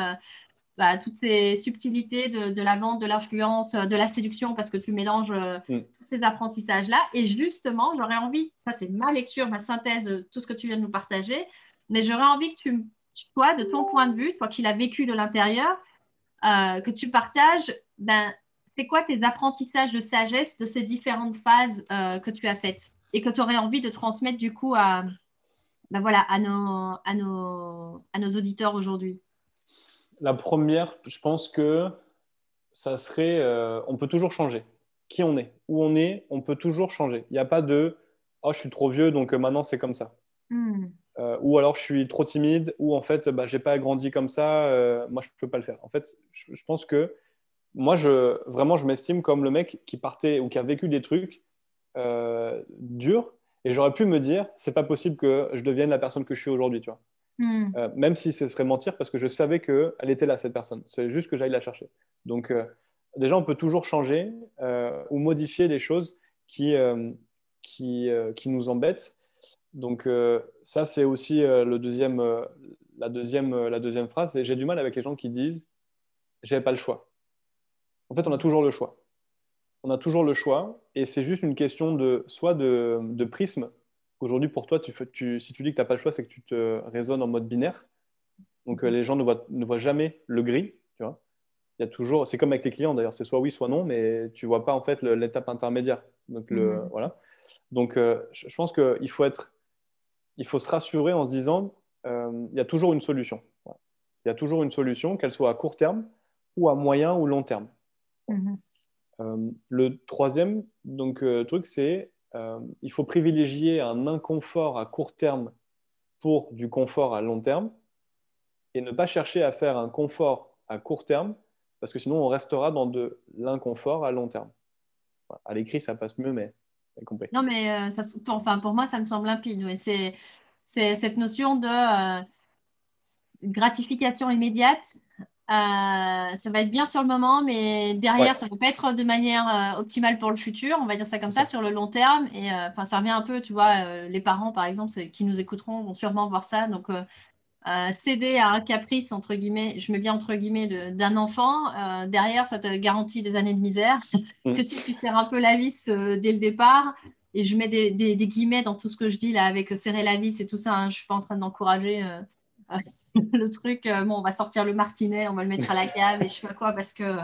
bah, toutes ces subtilités de, la vente, de l'influence, de la séduction, parce que tu mélanges euh, mm. tous ces apprentissages-là. Et justement, j'aurais envie, ça c'est ma lecture, ma synthèse de tout ce que tu viens de nous partager, mais j'aurais envie que tu, toi, de ton point de vue, toi qui l'as vécu de l'intérieur, euh, que tu partages, ben, c'est quoi tes apprentissages de sagesse de ces différentes phases euh, que tu as faites? Et que tu aurais envie de transmettre du coup à, ben voilà, à, nos, à, nos, à nos auditeurs aujourd'hui? La première, je pense que ça serait, euh, on peut toujours changer. Qui on est, où on est, on peut toujours changer. Il n'y a pas de, oh, je suis trop vieux, donc euh, maintenant c'est comme ça. Hmm. Euh, ou alors je suis trop timide, ou en fait, bah, j'ai pas grandi comme ça, moi je peux pas le faire. En fait, je, pense que moi, je, vraiment, je m'estime comme le mec qui partait ou qui a vécu des trucs durs, et j'aurais pu me dire, c'est pas possible que je devienne la personne que je suis aujourd'hui, tu vois. Hmm. Euh, même si ce serait mentir, parce que je savais qu'elle était là, cette personne. C'est juste que j'aille la chercher. Donc, euh, déjà, on peut toujours changer euh, ou modifier les choses qui, qui, qui, nous embêtent. Donc, ça, c'est aussi le deuxième, la, deuxième, la deuxième phrase. J'ai du mal avec les gens qui disent j'avais pas le choix. En fait, on a toujours le choix. On a toujours le choix, et c'est juste une question de soit de, de prisme Aujourd'hui, pour toi, tu, tu, si tu dis que tu n'as pas le choix, c'est que tu te raisonnes en mode binaire. Donc, euh, les gens ne voient, ne voient jamais le gris. Tu vois Il y a toujours, c'est comme avec tes clients d'ailleurs, c'est soit oui, soit non, mais tu ne vois pas en fait l'étape intermédiaire. Donc, le, mmh. voilà. Donc, euh, je pense qu'il faut être, il faut se rassurer en se disant, euh, il y a toujours une solution. Il y a toujours une solution, qu'elle soit à court terme ou à moyen ou long terme. Mhm. Euh, le troisième donc, truc, c'est euh, il faut privilégier un inconfort à court terme pour du confort à long terme et ne pas chercher à faire un confort à court terme parce que sinon on restera dans de l'inconfort à long terme. À l'écrit, ça passe mieux, mais. Non, mais ça, pour, enfin, pour moi, ça me semble limpide. C'est cette notion de gratification immédiate euh, ça va être bien sur le moment, mais derrière, ça ne va pas être de manière euh, optimale pour le futur. On va dire ça comme ça, sur le long terme. Et euh, enfin, ça revient un peu, tu vois, les parents, par exemple, qui nous écouteront vont sûrement voir ça. Donc, céder à un caprice, entre guillemets, je mets bien entre guillemets, d'un enfant, derrière, ça te garantit des années de misère. Mm. que si tu serres un peu la vis dès le départ, et je mets des, des, guillemets dans tout ce que je dis là, avec serrer la vis et tout ça, hein, je ne suis pas en train d'encourager [laughs] le truc, euh, on va sortir le martinet, on va le mettre à la cave et je sais pas quoi, parce que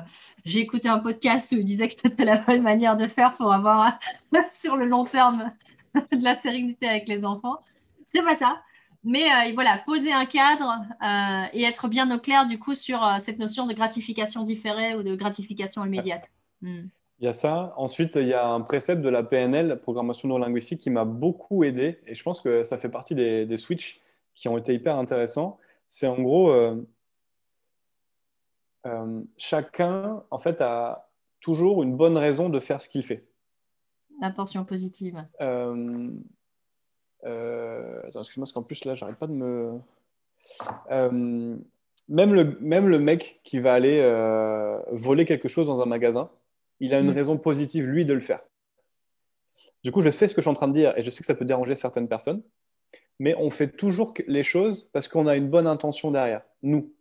j'ai écouté un podcast où il disait que c'était la bonne manière de faire pour avoir [laughs] sur le long terme [laughs] de la sérénité avec les enfants. C'est pas ça. Mais euh, voilà, poser un cadre euh, et être bien au clair du coup sur cette notion de gratification différée ou de gratification immédiate. Hmm. Il y a ça. Ensuite, il y a un précepte de la PNL, programmation neurolinguistique, qui m'a beaucoup aidé. Et je pense que ça fait partie des, des switches qui ont été hyper intéressants c'est en gros, euh, euh, chacun, en fait, a toujours une bonne raison de faire ce qu'il fait. L'intention positive. Euh, excuse-moi, parce qu'en plus, là, j'arrête pas de me... même, le, même le mec qui va aller voler quelque chose dans un magasin, il a une mm. raison positive, lui, de le faire. Du coup, je sais ce que je suis en train de dire et je sais que ça peut déranger certaines personnes mais on fait toujours les choses parce qu'on a une bonne intention derrière, nous.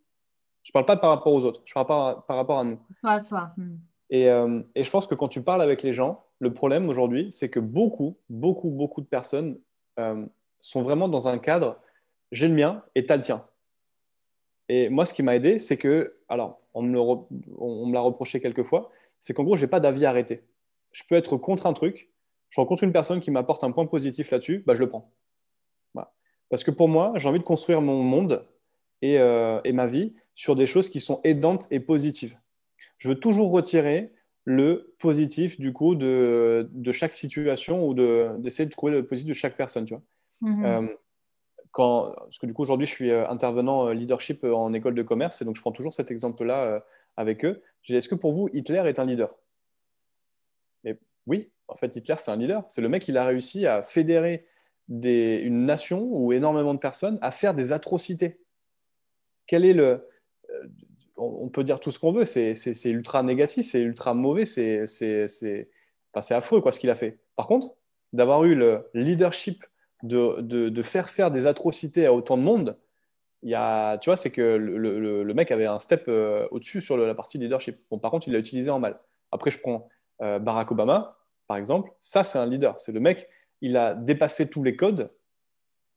Je ne parle pas par rapport aux autres, je parle pas par rapport à nous. Pas soi. Hmm. Euh, et, je pense que quand tu parles avec les gens, le problème aujourd'hui, c'est que beaucoup, beaucoup, beaucoup de personnes euh, sont vraiment dans un cadre, j'ai le mien et tu as le tien. Et moi, ce qui m'a aidé, c'est que, alors, on me, on me l'a reproché quelques fois, c'est qu'en gros, je n'ai pas d'avis arrêté. Je peux être contre un truc, je rencontre une personne qui m'apporte un point positif là-dessus, bah, je le prends. Parce que pour moi, j'ai envie de construire mon monde euh, et, ma vie sur des choses qui sont aidantes et positives. Je veux toujours retirer le positif du coup de, chaque situation ou d'essayer de, trouver le positif de chaque personne. Tu vois. Mhm. Euh, quand, parce que du coup, aujourd'hui, je suis euh, intervenant leadership en école de commerce et donc je prends toujours cet exemple-là avec eux. Est-ce que pour vous, Hitler est un leader? Et Oui, en fait, Hitler, c'est un leader. C'est le mec qui a réussi à fédérer une nation ou énormément de personnes à faire des atrocités. Quel est le. Euh, on peut dire tout ce qu'on veut, c'est ultra négatif, c'est ultra mauvais, c'est enfin, affreux quoi, ce qu'il a fait. Par contre, d'avoir eu le leadership de, de, faire faire des atrocités à autant de monde, il y a, tu vois, c'est que le, le, mec avait un step euh, au-dessus sur la partie leadership. Bon, par contre, il l'a utilisé en mal. Après, je prends euh, Barack Obama, par exemple. Ça, c'est un leader. C'est le mec, il a dépassé tous les codes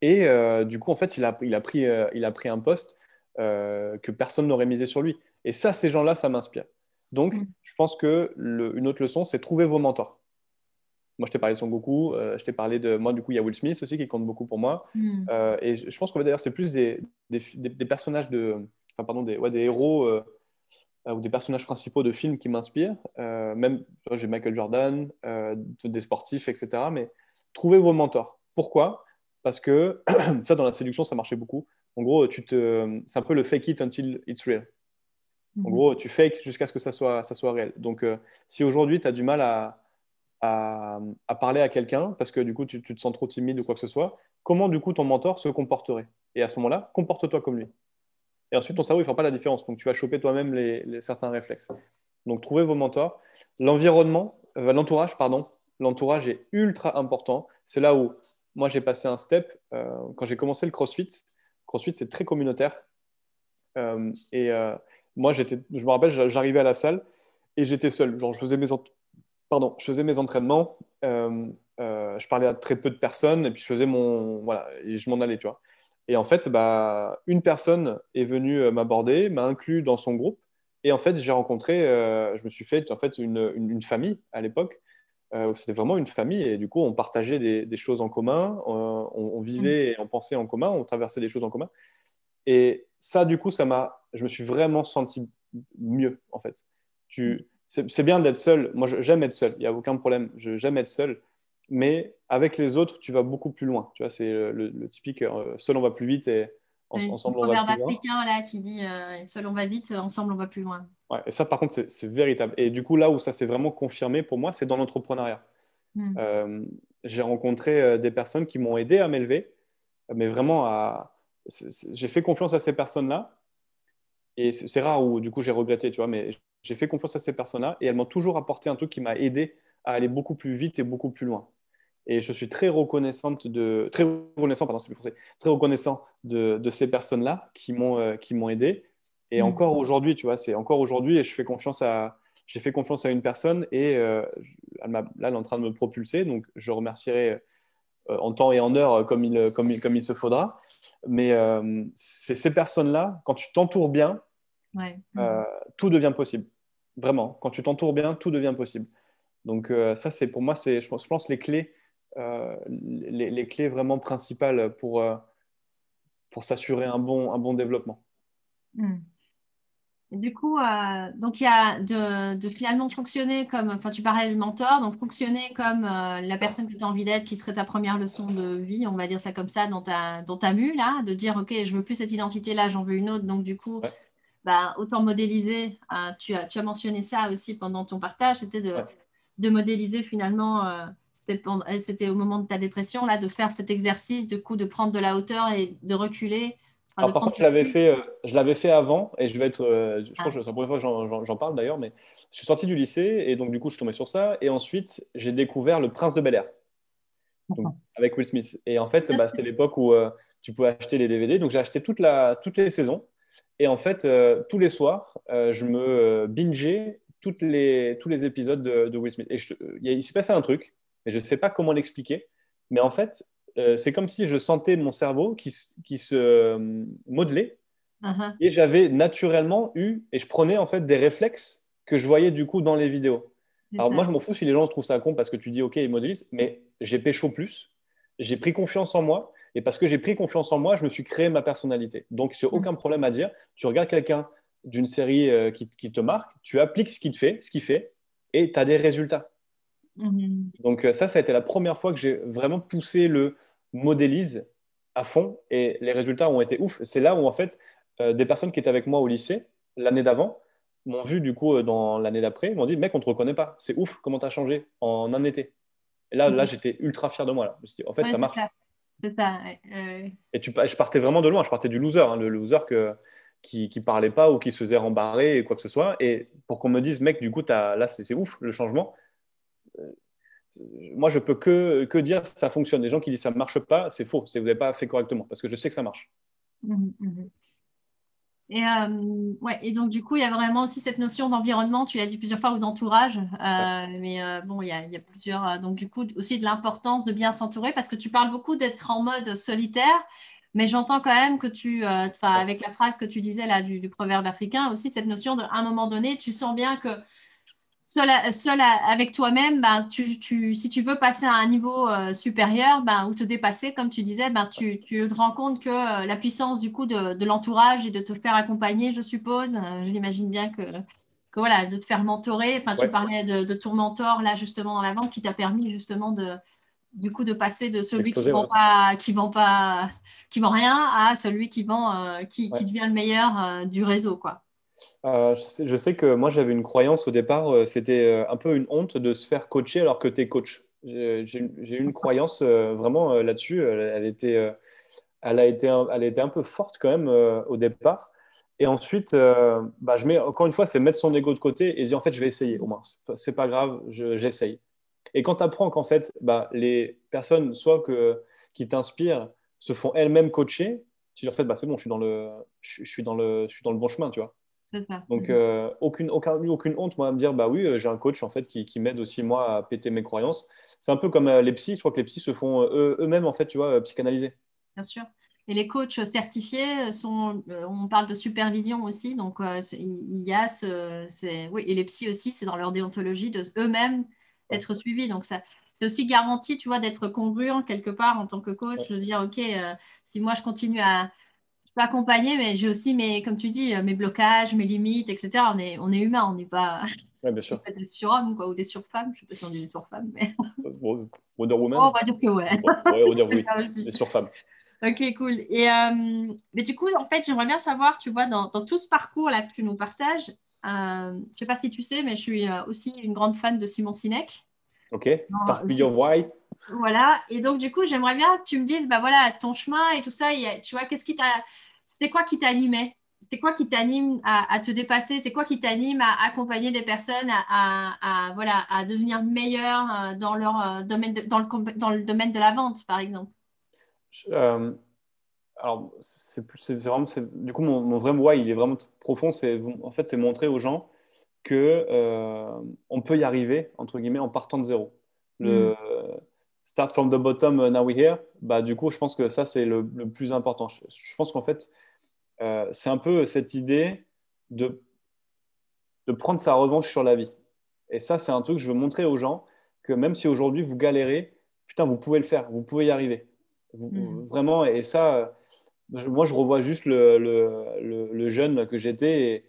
et euh, du coup, en fait, il a, il a, pris, euh, il a pris un poste euh, que personne n'aurait misé sur lui. Et ça, ces gens-là, ça m'inspire. Donc, mm. je pense que une autre leçon, c'est trouver vos mentors. Moi, je t'ai parlé de Son Goku, je t'ai parlé de. Moi, du coup, il y a Will Smith aussi qui compte beaucoup pour moi. Mm. et je pense qu'en fait, d'ailleurs, c'est plus des, des, des, personnages de. Enfin, pardon, des, ouais, des héros ou des personnages principaux de films qui m'inspirent. même, j'ai Michael Jordan, des sportifs, etc. Mais trouvez vos mentors. Pourquoi? Parce que [clears throat] ça, dans la séduction, ça marchait beaucoup. En gros, tu te... c'est un peu le fake it until it's real. En mhm. gros, tu fake jusqu'à ce que ça soit, ça soit réel. Donc, euh, si aujourd'hui, tu as du mal à, à, parler à quelqu'un parce que du coup, tu, te sens trop timide ou quoi que ce soit, comment du coup ton mentor se comporterait? Et à ce moment-là, comporte-toi comme lui. Et ensuite, ton cerveau, il ne fera pas la différence. Donc, tu vas choper toi-même les, certains réflexes. Donc, trouvez vos mentors. L'environnement, euh, l'entourage, pardon, l'entourage est ultra important. C'est là où moi j'ai passé un step euh, quand j'ai commencé le CrossFit. CrossFit c'est très communautaire. Euh, et euh, moi j'étais, je me rappelle, j'arrivais à la salle et j'étais seul. Genre je faisais mes, pardon, je faisais mes entraînements. je parlais à très peu de personnes et puis je faisais mon voilà et je m'en allais, tu vois. Et en fait, bah, une personne est venue m'aborder, m'a inclus dans son groupe. Et en fait, j'ai rencontré, je me suis fait en fait une, une famille à l'époque c'était vraiment une famille et du coup, on partageait des, choses en commun, euh, on, vivait et on pensait en commun, on traversait des choses en commun. Et ça, du coup, ça m'a, je me suis vraiment senti mieux, en fait. Tu, c'est bien d'être seul. Moi, j'aime être seul. Il n'y a aucun problème. J'aime être seul. Mais avec les autres, tu vas beaucoup plus loin. Tu vois, c'est le, typique euh, seul on va plus vite et ensemble on va plus loin. africain là qui dit euh, seul on va vite, ensemble on va plus loin. Ouais, et ça, par contre, c'est véritable. Et du coup, là où ça s'est vraiment confirmé pour moi, c'est dans l'entrepreneuriat. Hmm. Euh, j'ai rencontré des personnes qui m'ont aidé à m'élever, mais vraiment à. J'ai fait confiance à ces personnes-là. Et c'est rare où, du coup, j'ai regretté, tu vois, mais j'ai fait confiance à ces personnes-là et elles m'ont toujours apporté un truc qui m'a aidé à aller beaucoup plus vite et beaucoup plus loin. Et je suis très reconnaissante de, très reconnaissant, pardon, c'est plus très reconnaissant de, de ces personnes-là qui m'ont euh, qui m'ont aidé. Et mm. encore aujourd'hui, tu vois, c'est encore aujourd'hui et je fais confiance à, j'ai fait confiance à une personne et euh, elle là, elle est en train de me propulser. Donc, je remercierai euh, en temps et en heure comme il, comme il, comme il se faudra. Mais c'est ces personnes-là, quand tu t'entoures bien, tout devient possible. Vraiment, quand tu t'entoures bien, tout devient possible. Donc euh, ça, c'est pour moi, c'est, je pense, je pense les clés, euh, les, les, clés vraiment principales pour, euh, pour s'assurer un bon, un bon développement. Hmm. Du coup, donc il y a de, de, finalement fonctionner comme, enfin tu parlais du mentor, donc fonctionner comme la personne que tu as envie d'être, qui serait ta première leçon de vie, on va dire ça comme ça, dans ta, dans ta mue, là, de dire, ok, je veux plus cette identité-là, j'en veux une autre, donc du coup, bah, autant modéliser. Euh, tu, as, tu, as, mentionné ça aussi pendant ton partage, c'était de, de, modéliser finalement. Euh, euh, c'était au moment de ta dépression, là, de faire cet exercice, de coup, de prendre de la hauteur et de reculer? Alors, par contre, je l'avais fait, je l'avais fait avant, et je vais être, je crois que c'est la première fois que j'en parle d'ailleurs, mais je suis sorti du lycée, et donc du coup, je suis tombé sur ça, et ensuite, j'ai découvert Le Prince de Bel Air, avec Will Smith. Et en fait, bah, c'était l'époque où tu pouvais acheter les DVD, donc j'ai acheté toute la, toutes les saisons, et en fait, euh, tous les soirs, euh, je me euh, bingeais toutes les, tous les épisodes de, Will Smith. Et il s'est passé un truc, mais je ne sais pas comment l'expliquer. Mais en fait, c'est comme si je sentais mon cerveau qui, qui se modelait. Uh-huh. Et j'avais naturellement eu, et je prenais en fait des réflexes que je voyais du coup dans les vidéos. Alors moi, je m'en fous si les gens trouvent ça con parce que tu dis, OK, ils modélisent, mais j'ai pécho plus, j'ai pris confiance en moi et parce que j'ai pris confiance en moi, je me suis créé ma personnalité. Donc, j'ai aucun problème à dire. Tu regardes quelqu'un d'une série euh, qui, te marque, tu appliques ce qu'il fait, ce qu'il fait, et tu as des résultats. Mhm. Donc, euh, ça, ça a été la première fois que j'ai vraiment poussé le modélise à fond, et les résultats ont été ouf. C'est là où, en fait, euh, des personnes qui étaient avec moi au lycée l'année d'avant m'ont vu, du coup, dans l'année d'après, m'ont dit, mec, on te reconnaît pas. C'est ouf, comment tu as changé en un été? Et là, là mhm. j'étais ultra fier de moi. Là. en fait, ça marche. C'est ça. Et tu, je partais vraiment de loin. Je partais du loser, hein, le loser que, qui ne parlait pas ou qui se faisait rembarrer et quoi que ce soit. Et pour qu'on me dise, mec, du coup, as, là, c'est ouf le changement. Moi, je peux que, que dire ça fonctionne. Les gens qui disent ça ne marche pas, c'est faux. Vous n'avez pas fait correctement parce que je sais que ça marche. Mmh, mmh. Et, euh, ouais, et donc, du coup, il y a vraiment aussi cette notion d'environnement, tu l'as dit plusieurs fois, ou d'entourage. Euh, mais euh, bon, il y, a, il y, a, plusieurs. donc, du coup, aussi de l'importance de bien s'entourer parce que tu parles beaucoup d'être en mode solitaire. Mais j'entends quand même que tu, avec la phrase que tu disais là du, du proverbe africain, aussi cette notion de, à un moment donné, tu sens bien que seul, avec toi-même, ben, tu, tu, si tu veux passer à un niveau euh, supérieur ben, ou te dépasser, comme tu disais, ben, tu, tu te rends compte que euh, la puissance du coup de, de l'entourage et de te faire accompagner, je suppose, euh, je l'imagine bien que, que, voilà, de te faire mentorer. Enfin, tu parlais de, de, ton mentor là justement dans la vente qui t'a permis justement de du coup de passer de celui qui vend pas qui vend pas qui vend rien à celui qui vend qui, qui, devient le meilleur du réseau quoi. Euh, je, sais, que moi, j'avais une croyance au départ, euh, c'était euh, un peu une honte de se faire coacher alors que tu es coach. J'ai eu une croyance vraiment là-dessus. Elle, était, elle, a été, elle était un peu forte quand même au départ. Et ensuite, bah, je mets, encore une fois, c'est mettre son ego de côté et dire en fait, je vais essayer au moins. C'est pas grave, j'essaye. et quand tu apprends qu'en fait, bah, les personnes, soit que, qui t'inspirent, se font elles-mêmes coacher, tu leur fais, bah, c'est bon, je suis, dans le, je, suis dans le, je suis dans le bon chemin, tu vois. Donc, mhm. euh, aucune, aucun, aucune honte, moi, à me dire, bah oui, euh, j'ai un coach, en fait, qui, qui m'aide aussi, moi, à péter mes croyances. C'est un peu comme euh, les psys. Je crois que les psys se font eux-mêmes, en fait, tu vois, psychanalyser. Bien sûr. Et les coachs certifiés sont, on parle de supervision aussi, donc il y a ce, oui, et les psys aussi, c'est dans leur déontologie de eux-mêmes être suivis. Donc ça, c'est aussi garanti, tu vois, d'être congruent quelque part en tant que coach, de dire, ok, si moi je continue à, peux accompagner, mais j'ai aussi mes, comme tu dis, mes blocages, mes limites, etc. On est, on est humain, on n'est pas, ouais, bien sûr. [laughs] des surhommes quoi, ou des surfemmes. Je ne sais pas si on dit des surfemmes, mais. [laughs] Wonder Woman oh, On va dire que ouais. ouais on va dire oui, [laughs] des surfemmes. Ok, cool. Et euh, mais du coup, en fait, j'aimerais bien savoir, tu vois, dans, dans tout ce parcours-là que tu nous partages, euh, je ne sais pas si tu sais, mais je suis euh, aussi une grande fan de Simon Sinek. Ok, your why. Voilà, et donc du coup, j'aimerais bien que tu me dises, bah voilà, ton chemin et tout ça, tu vois, qu'est-ce qui t'a, c'était quoi qui t'animait? C'est quoi qui t'anime à, te dépasser? C'est quoi qui t'anime à accompagner des personnes à, voilà, à devenir meilleures euh, dans leur euh, domaine, dans, le, dans le domaine de la vente, par exemple? Euh, Alors, c'est, vraiment, du coup, mon, mon, vrai why, il est vraiment profond. C'est en fait, c'est montrer aux gens que on peut y arriver entre guillemets en partant de zéro. Le, mm start from the bottom, uh, now we're here, bah, du coup, je pense que ça, c'est le, plus important. Je, pense qu'en fait, euh, c'est un peu cette idée de, de prendre sa revanche sur la vie. Et ça, c'est un truc que je veux montrer aux gens que même si aujourd'hui vous galérez, putain, vous pouvez le faire, vous pouvez y arriver. Hmm. Vraiment, et ça, moi, je revois juste le, le, le, jeune que j'étais et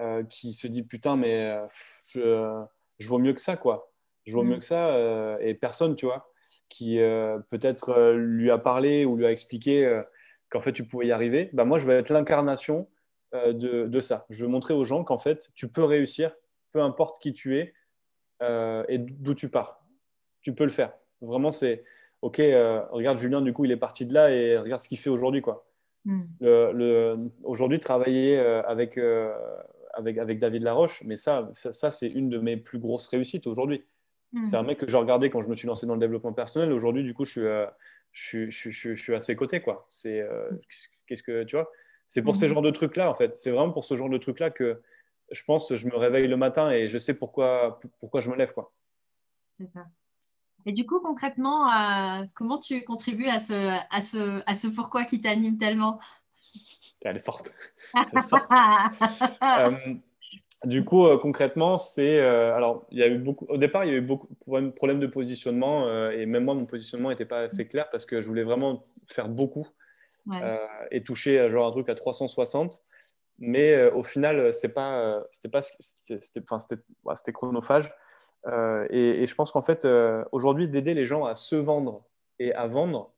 euh, qui se dit putain, mais euh, je, je vaux mieux que ça, quoi. Je vaux hmm. mieux que ça et personne, tu vois qui euh, peut-être euh, lui a parlé ou lui a expliqué euh, qu'en fait tu pouvais y arriver, bah, moi je vais être l'incarnation de, de, ça. Je veux montrer aux gens qu'en fait tu peux réussir, peu importe qui tu es et d'où tu pars. Tu peux le faire. Vraiment, c'est ok. regarde Julien, du coup il est parti de là et regarde ce qu'il fait aujourd'hui quoi. Hmm. Le, aujourd'hui travailler avec, avec, avec David Laroche, mais ça, ça, ça c'est une de mes plus grosses réussites aujourd'hui. C'est un hmm. mec que j'ai regardé quand je me suis lancé dans le développement personnel. Aujourd'hui, du coup, je suis, euh, je, je, je, je, suis à ses côtés. Quoi. C'est, euh, qu'est-ce que, tu vois? C'est pour ce hmm. genre de trucs-là, en fait. C'est vraiment pour ce genre de trucs-là que je pense je me réveille le matin et je sais pourquoi, pourquoi je me lève. Quoi. C'est ça. Et du coup, concrètement, euh, comment tu contribues à ce, à ce, à ce pourquoi qui t'anime tellement? Elle est forte. [laughs] Elle est forte. [laughs] Du coup, euh, concrètement, c'est. Euh, alors, il y a eu beaucoup. Au départ, il y a eu beaucoup de problèmes de positionnement. Euh, et même moi, mon positionnement n'était pas assez clair parce que je voulais vraiment faire beaucoup et toucher genre un truc à 360. Mais au final, c'est pas, c'était pas, c'était, enfin, c'était, chronophage. Et, et, je pense qu'en fait, aujourd'hui, d'aider les gens à se vendre et à vendre,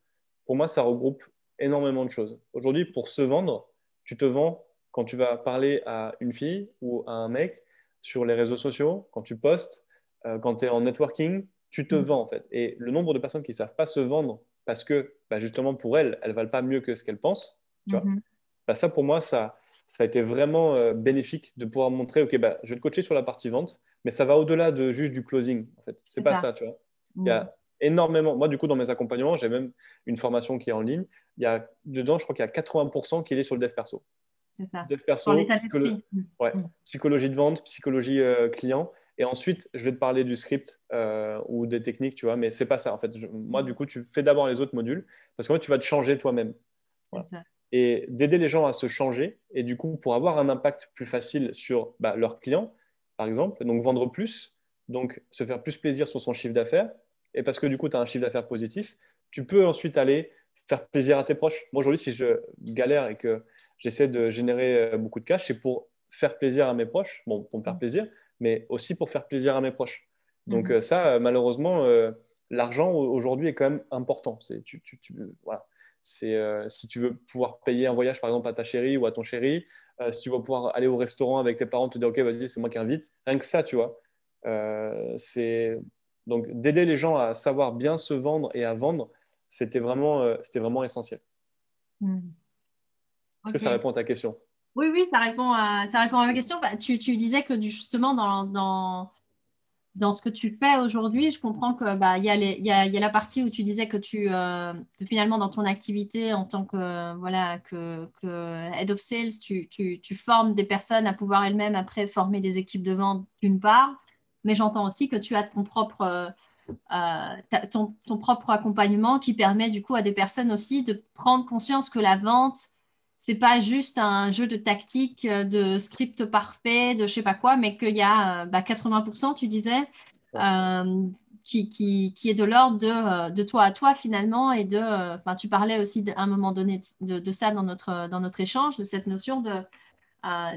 pour moi, ça regroupe énormément de choses. Aujourd'hui, pour se vendre, tu te vends quand tu vas parler à une fille ou à un mec sur les réseaux sociaux, quand tu postes, euh, quand tu es en networking, tu te mm. vends en fait. Et le nombre de personnes qui ne savent pas se vendre parce que bah, justement pour elles, elles ne valent pas mieux que ce qu'elles pensent, tu vois, mm-hmm. bah, ça pour moi, ça, ça a été vraiment euh, bénéfique de pouvoir montrer, OK, bah, je vais te coacher sur la partie vente, mais ça va au-delà de juste du closing. En fait. C'est pas ça, tu vois. Il y a mm. énormément. Moi, du coup, dans mes accompagnements, j'ai même une formation qui est en ligne. Il y a dedans, je crois qu'il y a 80% qui est sur le dev perso. Dev perso, mm. Mm. psychologie de vente, psychologie euh, client. Et ensuite, je vais te parler du script euh, ou des techniques, tu vois, mais c'est pas ça. En fait, moi, du coup, tu fais d'abord les autres modules parce que tu vas te changer toi-même. Et d'aider les gens à se changer et du coup, pour avoir un impact plus facile sur bah, leurs clients, par exemple, donc vendre plus, donc se faire plus plaisir sur son chiffre d'affaires. Et parce que du coup, tu as un chiffre d'affaires positif, tu peux ensuite aller faire plaisir à tes proches. Moi, aujourd'hui, si je galère et que j'essaie de générer euh, beaucoup de cash, c'est pour faire plaisir à mes proches, bon, pour me faire mm. plaisir, mais aussi pour faire plaisir à mes proches. Donc mm-hmm. euh, ça, euh, malheureusement, l'argent aujourd'hui est quand même important. C'est, tu, tu, voilà. c'est, si tu veux pouvoir payer un voyage, par exemple, à ta chérie ou à ton chéri, si tu veux pouvoir aller au restaurant avec tes parents, te dire, OK, vas-y, c'est moi qui invite, rien que ça, tu vois. c'est... Donc, d'aider les gens à savoir bien se vendre et à vendre, c'était vraiment, c'était vraiment essentiel. Mm. Est-ce que ça répond à ta question? Oui, oui, ça répond à, ça répond à ma question. Bah, tu, disais que justement, dans, dans, dans, ce que tu fais aujourd'hui, je comprends qu'il bah, y, a y, a, y a la partie où tu disais que tu, euh, finalement, dans ton activité en tant que, voilà, que, que Head of Sales, tu, tu, tu, formes des personnes à pouvoir elles-mêmes après former des équipes de vente d'une part, mais j'entends aussi que tu as ton propre... Euh, ton, ton, propre accompagnement qui permet du coup à des personnes aussi de prendre conscience que la vente, c'est pas juste un jeu de tactique, euh, de script parfait, de je sais pas quoi, mais qu'il y a 80%, euh, bah, tu disais, euh, qui, qui, est de l'ordre de, de, toi à toi finalement et de, enfin, tu parlais aussi à un moment donné de, de, ça dans notre, dans notre échange, de cette notion de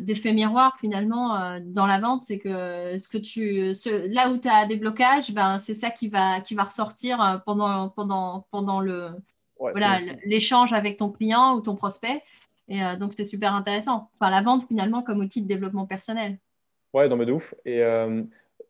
d'effet miroir finalement dans la vente, c'est que ce que tu, là où tu as des blocages, ben, c'est ça qui va, qui va ressortir pendant, pendant, pendant le, voilà, l'échange avec ton client ou ton prospect. Et donc, c'est super intéressant. Enfin, la vente finalement comme outil de développement personnel. Ouais, non, mais de ouf. Et euh,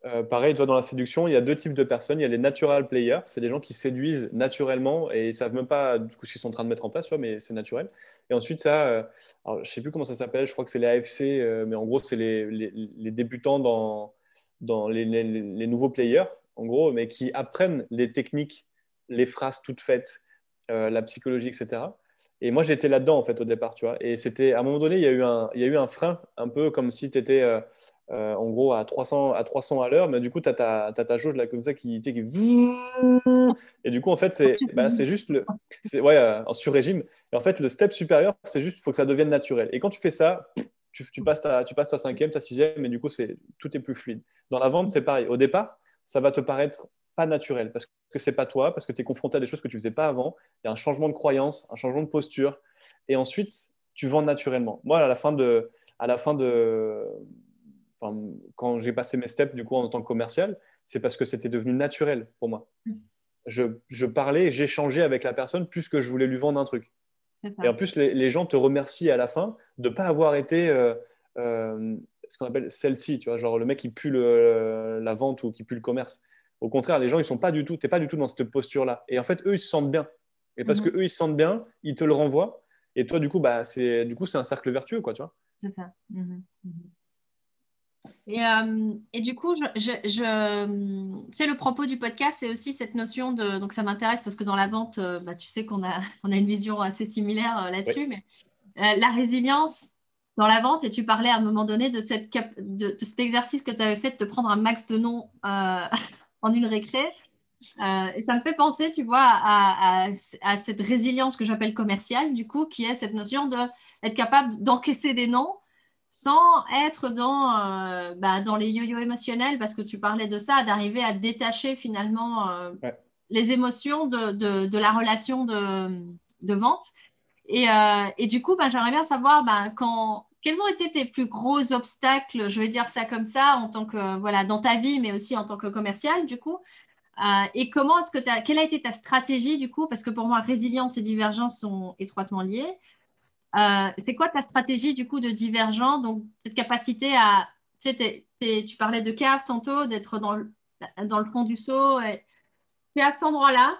euh, pareil, dans la séduction, il y a deux types de personnes. Il y a les natural players, c'est des gens qui séduisent naturellement et ils savent même pas du coup ce qu'ils sont en train de mettre en place, mais c'est naturel. Et ensuite, ça, euh, alors, je sais plus comment ça s'appelle, je crois que c'est les AFC, mais en gros, c'est les, débutants dans, les, nouveaux players, en gros, mais qui apprennent les techniques, les phrases toutes faites, la psychologie, etc. Et moi, j'étais là-dedans, en fait, au départ, tu vois. Et c'était, à un moment donné, il y a eu un, il y a eu un frein, un peu comme si tu étais euh, en gros à 300 à, 300 à l'heure, mais du coup, tu as, ta, ta jauge là, comme ça qui, qui... Et du coup, en fait, c'est bah, juste le. Ouais, euh, en sur-régime. Et en fait, le step supérieur, c'est juste il faut que ça devienne naturel. Et quand tu fais ça, tu, tu passes, ta, tu passes ta cinquième, ta sixième, et du coup, tout est plus fluide. Dans la vente, c'est pareil. Au départ, ça va te paraître pas naturel parce que c'est pas toi, parce que tu es confronté à des choses que tu faisais pas avant. Il y a un changement de croyance, un changement de posture. Et ensuite, tu vends naturellement. Moi, à la fin de, à la fin de, quand j'ai passé mes steps du coup en tant que commercial, c'est parce que c'était devenu naturel pour moi. Mm. Je, je parlais, j'échangeais avec la personne plus que je voulais lui vendre un truc. Et en plus, les, gens te remercient à la fin de ne pas avoir été euh, euh, ce qu'on appelle celle-ci, tu vois, genre le mec qui pue la vente ou qui pue le commerce. Au contraire, les gens, ils sont pas du tout, t'es pas du tout dans cette posture-là. Et en fait, eux, ils se sentent bien. Et parce mm-hmm. que eux, ils se sentent bien, ils te le renvoient. Et toi, du coup, bah, c'est du coup, c'est un cercle vertueux, quoi, tu vois. C'est ça. Mm-hmm. Et, euh, et, du coup, je, le propos du podcast, c'est aussi cette notion de. Donc, ça m'intéresse parce que dans la vente, euh, bah, tu sais qu'on a, [laughs] on a une vision assez similaire euh, là-dessus, mais la résilience dans la vente, et tu parlais à un moment donné de, cette de, cet exercice que tu avais fait de te prendre un max de noms [laughs] en une récré. et ça me fait penser, tu vois, à, à, à cette résilience que j'appelle commerciale, du coup, qui est cette notion d'être capable d'encaisser des noms sans être dans, euh, bah, dans les yo-yo émotionnels, parce que tu parlais de ça, d'arriver à détacher finalement euh, les émotions de, de, la relation de, de vente. Et, euh, et, du coup, bah, j'aimerais bien savoir bah, quand, quels ont été tes plus gros obstacles, je vais dire ça comme ça, en tant que, voilà, dans ta vie, mais aussi en tant que commercial, du coup? et comment est-ce que quelle a été ta stratégie, du coup, parce que pour moi, résilience et divergence sont étroitement liées. Euh, c'est quoi ta stratégie du coup de divergent? Donc, cette capacité à. Tu tu parlais de cave tantôt, d'être dans le, dans le fond du seau. Tu es à cet endroit-là.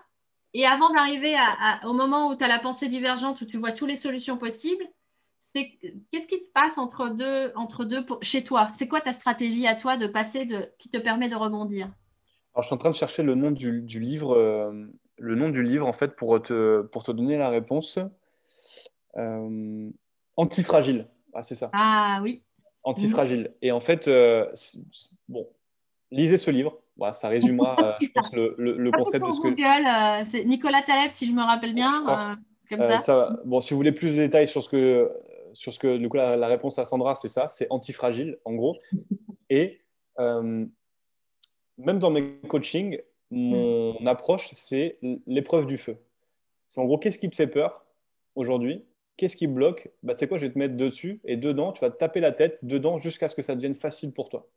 Et avant d'arriver au moment où tu as la pensée divergente, où tu vois toutes les solutions possibles, qu'est-ce qui te passe entre deux, entre deux chez toi? C'est quoi ta stratégie à toi de passer de, qui te permet de rebondir? Alors, je suis en train de chercher le nom du, livre, euh, le nom du livre en fait pour te, pour te donner la réponse. Euh, antifragile. Ah, c'est ça. Ah oui. Antifragile. Et en fait, euh, bon, lisez ce livre. Voilà, ça résumera, je pense, le, le, [laughs] concept de ce que. c'est Nicolas Taleb, si je me rappelle bien. comme ça. Bon, si vous voulez plus de détails sur ce que, sur ce que du coup, la, réponse à Sandra, c'est ça, c'est antifragile, en gros. [laughs] Et même dans mes coachings, mon mm. approche, c'est l'épreuve du feu. C'est en gros, qu'est-ce qui te fait peur aujourd'hui? Qu'est-ce qui bloque? Bah, C'est quoi Je vais te mettre dessus et dedans, tu vas te taper la tête dedans jusqu'à ce que ça devienne facile pour toi.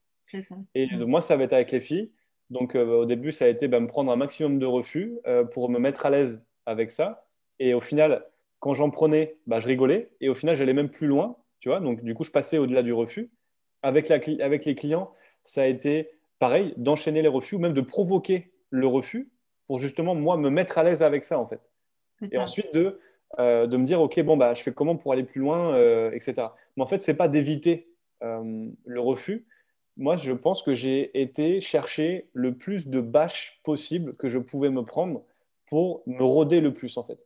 Et moi, ça va être avec les filles. Donc, euh, au début, ça a été bah, me prendre un maximum de refus euh, pour me mettre à l'aise avec ça. Et au final, quand j'en prenais, bah, je rigolais. Et au final, j'allais même plus loin. Tu vois Donc, du coup, je passais au-delà du refus. Avec, la, avec les clients, ça a été pareil, d'enchaîner les refus ou même de provoquer le refus pour justement, moi, me mettre à l'aise avec ça, en fait. Et ensuite, de euh, de me dire, OK, bon, bah, je fais comment pour aller plus loin, euh, etc. Mais en fait, ce n'est pas d'éviter euh, le refus. Moi, je pense que j'ai été chercher le plus de bâches possible que je pouvais me prendre pour me roder le plus, en fait.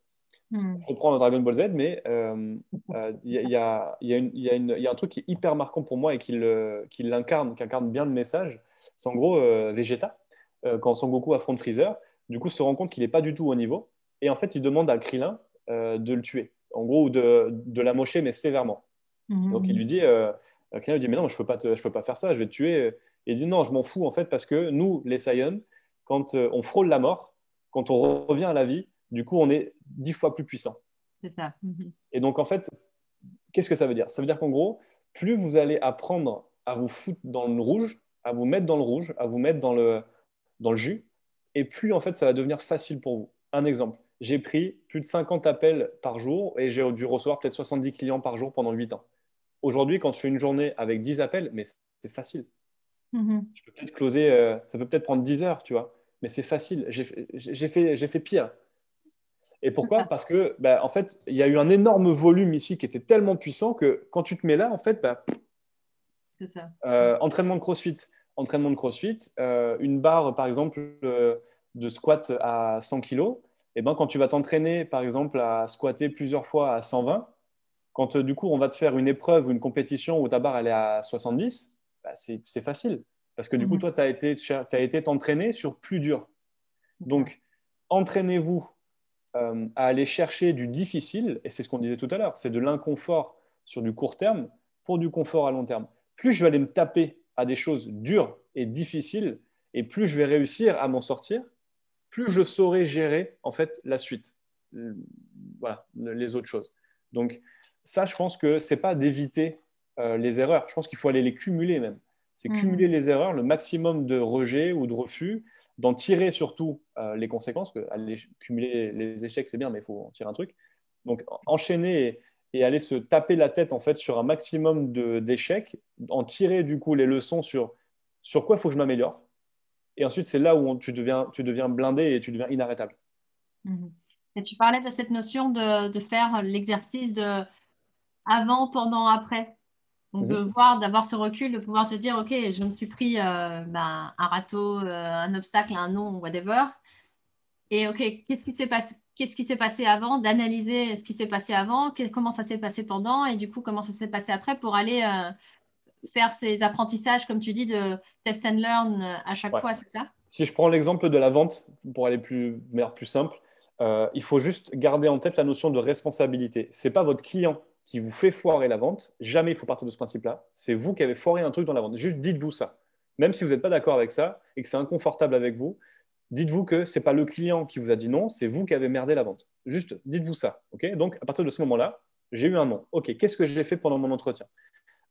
Hmm. Je reprends Dragon Ball Z, mais il y, a un truc qui est hyper marquant pour moi et qui l'incarne, qui incarne bien le message. C'est en gros Vegeta, quand Son Goku affronte Freezer, du coup, se rend compte qu'il n'est pas du tout au niveau. Et en fait, il demande à Krillin euh, de le tuer. En gros, ou de, de l'amocher, mais sévèrement. Mhm. Donc il lui dit, euh, lui dit, mais non, je ne peux, pas je peux pas faire ça, je vais te tuer. Et il dit, non, je m'en fous, en fait, parce que nous, les Saiyans, quand on frôle la mort, quand on revient à la vie, du coup, on est dix fois plus puissant. C'est ça. Mhm. Et donc, en fait, qu'est-ce que ça veut dire? Ça veut dire qu'en gros, plus vous allez apprendre à vous foutre dans le rouge, à vous mettre dans le rouge, à vous mettre dans le, dans le jus, et plus en fait ça va devenir facile pour vous. Un exemple, j'ai pris plus de 50 appels par jour et j'ai dû recevoir peut-être 70 clients par jour pendant 8 ans. Aujourd'hui, quand je fais une journée avec 10 appels, mais c'est facile. Mhm. Je peux peut-être closer, euh, ça peut peut-être prendre 10 heures, tu vois, mais c'est facile. J'ai fait, fait pire. Et pourquoi? Parce que, bah, en fait, il y a eu un énorme volume ici qui était tellement puissant que quand tu te mets là, en fait, bah, ça. Euh, entraînement de CrossFit. Entraînement de CrossFit, euh, une barre, par exemple, euh, de squat à 100 kg, et ben, quand tu vas t'entraîner, par exemple, à squatter plusieurs fois à 120, quand du coup, on va te faire une épreuve ou une compétition où ta barre elle est à 70, bah, c'est facile. Parce que du coup, mhm. toi, tu as été été t'entraîner sur plus dur. Donc, entraînez-vous euh, à aller chercher du difficile, et c'est ce qu'on disait tout à l'heure, c'est de l'inconfort sur du court terme pour du confort à long terme. Plus je vais aller me taper à des choses dures et difficiles, et plus je vais réussir à m'en sortir, plus je saurai gérer en fait la suite, voilà, les autres choses. Donc ça, je pense que c'est pas d'éviter euh, les erreurs. Je pense qu'il faut aller les cumuler même. C'est mmh. cumuler les erreurs, le maximum de rejet ou de refus, d'en tirer surtout euh, les conséquences, que cumuler les échecs, c'est bien, mais il faut en tirer un truc. Donc, enchaîner et, aller se taper la tête en fait sur un maximum d'échecs, en tirer du coup les leçons sur sur quoi il faut que je m'améliore. Et ensuite, c'est là où tu, deviens, tu deviens blindé et tu deviens inarrêtable. Mhm. Et tu parlais de cette notion de, de faire l'exercice de avant, pendant, après. Donc, de mhm. voir, d'avoir ce recul, de pouvoir te dire, OK, je me suis pris euh, ben, un râteau, euh, un obstacle, un nom, whatever. Et OK, qu'est-ce qui s'est passé Qu'est-ce qui s'est passé avant, d'analyser ce qui s'est passé avant, comment ça s'est passé pendant, et du coup, comment ça s'est passé après pour aller euh, faire ces apprentissages, comme tu dis, de test and learn à chaque fois, c'est ça? Si je prends l'exemple de la vente, pour aller plus, plus simple, il faut juste garder en tête la notion de responsabilité. Ce n'est pas votre client qui vous fait foirer la vente, jamais il faut partir de ce principe-là. C'est vous qui avez foiré un truc dans la vente. Juste dites-vous ça. Même si vous n'êtes pas d'accord avec ça et que c'est inconfortable avec vous, dites-vous que ce n'est pas le client qui vous a dit non, c'est vous qui avez merdé la vente. Juste dites-vous ça. Donc, à partir de ce moment-là, j'ai eu un non. OK, qu'est-ce que j'ai fait pendant mon entretien?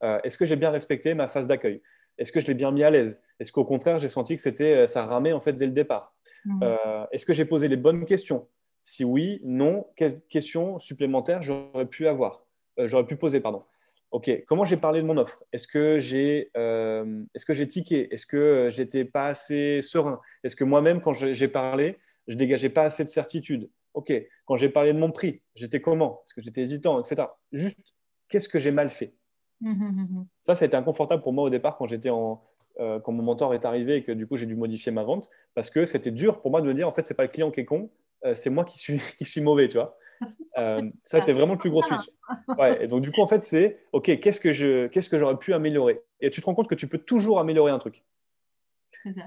Euh, Est-ce que j'ai bien respecté ma phase d'accueil? Est-ce que je l'ai bien mis à l'aise? Est-ce qu'au contraire, j'ai senti que c'était euh, ça ramait en fait dès le départ? Mmh. euh, Est-ce que j'ai posé les bonnes questions? Si oui, non, quelles questions supplémentaires j'aurais pu avoir? J'aurais pu poser, pardon. OK, comment j'ai parlé de mon offre? Est-ce que j'ai euh, est-ce que j'ai tiqué? Est-ce que euh, j'étais pas assez serein? Est-ce que moi-même, quand j'ai parlé, je dégageais pas assez de certitude? OK, quand j'ai parlé de mon prix, j'étais comment? Est-ce que j'étais hésitant, etc. Juste, qu'est-ce que j'ai mal fait? Mmh, mmh, mmh, Ça, ça a été inconfortable pour moi au départ quand j'étais en quand mon mentor est arrivé et que du coup j'ai dû modifier ma vente parce que c'était dur pour moi de me dire en fait c'est pas le client qui est con, c'est moi qui suis [laughs] qui suis mauvais, tu vois. Euh, [laughs] ça, c'était vraiment le plus gros. Ouais, et donc, du coup, en fait, c'est OK, qu'est-ce que, je, qu'est-ce que j'aurais pu améliorer? Et tu te rends compte que tu peux toujours améliorer un truc.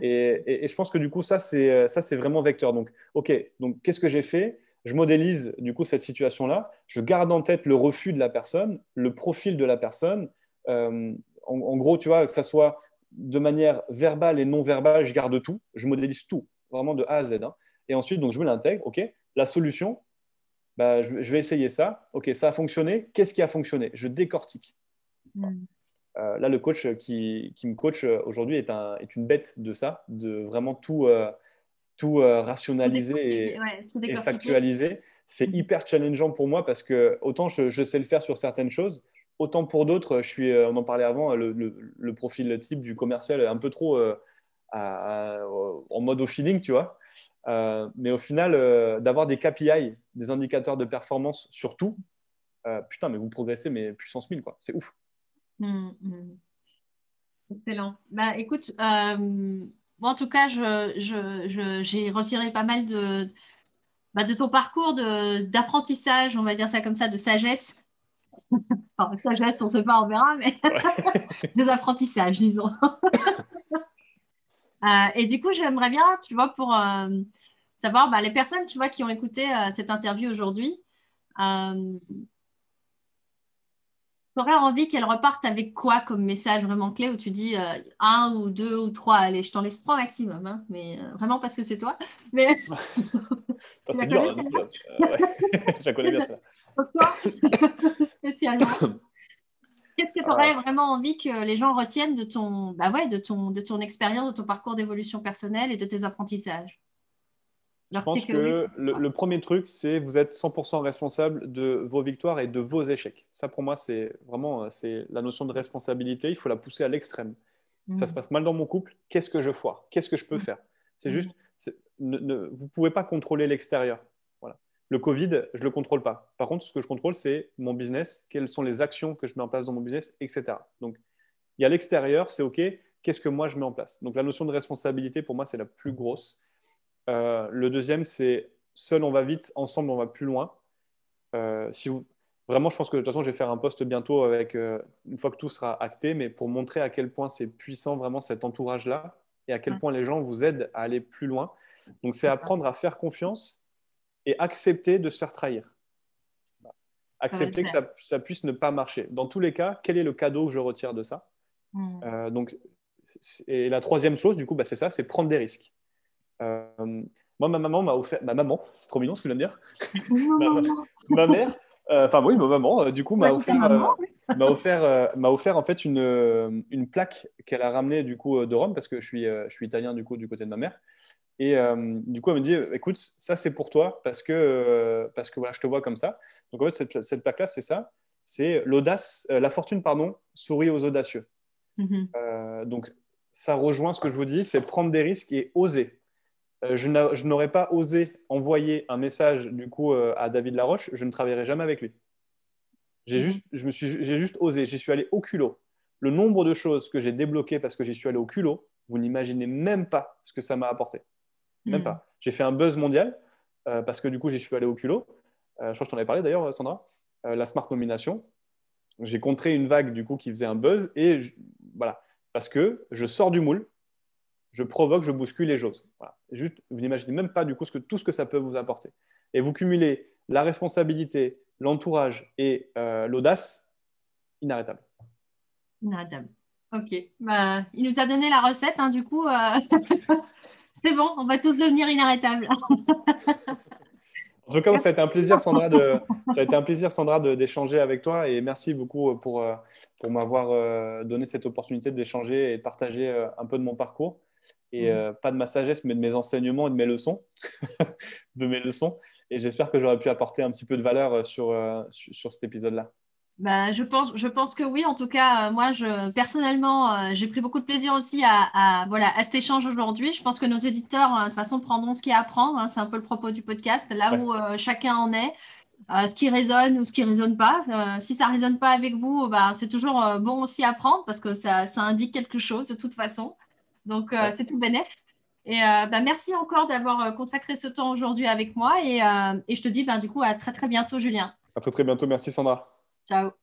Et, et, je pense que du coup, ça, c'est, euh, ça, c'est vraiment vecteur. Donc, OK, donc qu'est-ce que j'ai fait? Je modélise du coup cette situation-là. Je garde en tête le refus de la personne, le profil de la personne. Euh, en, gros, tu vois, que ça soit de manière verbale et non verbale, je garde tout. Je modélise tout, vraiment de A à Z. Hein. Et ensuite, donc, je me l'intègre. OK, la solution, bah, je, vais essayer ça. Ok, ça a fonctionné. Qu'est-ce qui a fonctionné? Je décortique. Hmm. Euh, là, le coach qui, me coach aujourd'hui est, est, une bête de ça, de vraiment tout, euh, tout euh, rationaliser et, factualiser. C'est hmm. hyper challengeant pour moi parce que autant je, sais le faire sur certaines choses, autant pour d'autres, je suis, on en parlait avant, le, profil type du commercial est un peu trop en mode au feeling, tu vois. Euh, mais au final, euh, d'avoir des KPI, des indicateurs de performance sur tout, euh, putain, mais vous progressez, mais puissance 1000, quoi. C'est ouf. Mmh, mmh. Excellent. Bah, écoute, moi, en tout cas, j'ai je, je, retiré pas mal de, bah, de ton parcours d'apprentissage, on va dire ça comme ça, de sagesse. [laughs] enfin, sagesse, on ne sait pas, on verra, mais [laughs] des apprentissages, disons. [laughs] Euh, et du coup, j'aimerais bien, tu vois, pour euh, savoir bah, les personnes, tu vois, qui ont écouté euh, cette interview aujourd'hui, aurais envie qu'elle reparte avec quoi comme message vraiment clé où tu dis euh, un ou deux ou trois Allez, je t'en laisse trois maximum, hein, mais euh, vraiment parce que c'est toi. [laughs] Mais... [laughs] c'est dur. Hein, [laughs] je la connais bien ça. Qu'est-ce que tu aurais vraiment envie que les gens retiennent de ton, bah ouais, de ton, de ton expérience, de ton parcours d'évolution personnelle et de tes apprentissages? Je pense que le, premier truc, c'est vous êtes 100% responsable de vos victoires et de vos échecs. Ça, pour moi, c'est vraiment euh, c'est la notion de responsabilité. Il faut la pousser à l'extrême. Ça se mm. passe mal dans mon couple. Qu'est-ce que je foire? Qu'est-ce que je peux mm. faire? C'est mm. juste, vous ne pouvez pas contrôler l'extérieur. Le Covid, je ne le contrôle pas. Par contre, ce que je contrôle, c'est mon business, quelles sont les actions que je mets en place dans mon business, etc. Donc, il y a l'extérieur, c'est OK. Qu'est-ce que moi je mets en place? Donc, la notion de responsabilité, pour moi, c'est la plus grosse. Euh, le deuxième, c'est seul on va vite, ensemble on va plus loin. Euh, si vous... Vraiment, je pense que de toute façon, je vais faire un post bientôt avec, euh, une fois que tout sera acté, mais pour montrer à quel point c'est puissant vraiment cet entourage-là et à quel point les gens vous aident à aller plus loin. Donc, c'est apprendre à faire confiance et accepter de se faire trahir. Accepter que ça, puisse ne pas marcher. Dans tous les cas, quel est le cadeau que je retire de ça hmm. donc, Et la troisième chose, du coup, bah, c'est ça, c'est prendre des risques. Euh, moi, ma maman m'a offert. Ma maman, c'est trop mignon ce que je viens de dire. [laughs] ma, mère, euh, enfin oui, ma maman, euh, du coup, m'a offert, m'a offert, m'a offert en fait une, une plaque qu'elle a ramenée du coup de Rome parce que je suis, je suis italien du coup du côté de ma mère. Et du coup, elle me dit, écoute, ça c'est pour toi parce que, parce que voilà, je te vois comme ça. Donc en fait, cette, cette plaque-là, c'est ça. C'est l'audace, la fortune, pardon, sourit aux audacieux. Mm-hmm. donc ça rejoint ce que je vous dis, c'est prendre des risques et oser. Euh, je n'aurais pas osé envoyer un message du coup euh, à David Laroche, je ne travaillerai jamais avec lui. J'ai mhm. juste, je me suis, j'ai juste osé, j'y suis allé au culot. Le nombre de choses que j'ai débloquées parce que j'y suis allé au culot, vous n'imaginez même pas ce que ça m'a apporté. Même mhm. pas. J'ai fait un buzz mondial euh, parce que du coup j'y suis allé au culot. je crois que je t'en avais parlé d'ailleurs, Sandra. la Smart Nomination. J'ai contré une vague du coup qui faisait un buzz et voilà parce que je sors du moule je provoque, je bouscule les choses. Juste, vous n'imaginez même pas du coup ce que, tout ce que ça peut vous apporter. Et vous cumulez la responsabilité, l'entourage et euh, l'audace, inarrêtable. Inarrêtable. Ok. Bah, il nous a donné la recette, hein, du coup. [laughs] Euh, c'est bon, on va tous devenir inarrêtables. en tout cas, ça a été un plaisir, Sandra, de, ça a été un plaisir, Sandra, d'échanger avec toi et merci beaucoup pour, euh, pour m'avoir donné cette opportunité d'échanger et de partager un peu de mon parcours et euh, pas de ma sagesse, mais de mes enseignements et de mes leçons, [laughs] de mes leçons. Et j'espère que j'aurais pu apporter un petit peu de valeur euh, sur, euh, sur, cet épisode-là. Bah, je, pense, je pense que oui. En tout cas, moi, je, personnellement, j'ai pris beaucoup de plaisir aussi à, voilà, à cet échange aujourd'hui. Je pense que nos éditeurs, de toute façon, prendront ce qu'il y a à prendre. Hein. C'est un peu le propos du podcast, là où chacun en est. ce qui résonne ou ce qui ne résonne pas. si ça ne résonne pas avec vous, bah, c'est toujours bon aussi à prendre parce que ça, ça, indique quelque chose de toute façon. Donc, euh, c'est tout bénéf. Et euh, bah, merci encore d'avoir euh, consacré ce temps aujourd'hui avec moi. Et, je te dis bah, du coup à très très bientôt, Julien. À très très bientôt. Merci, Sandra. So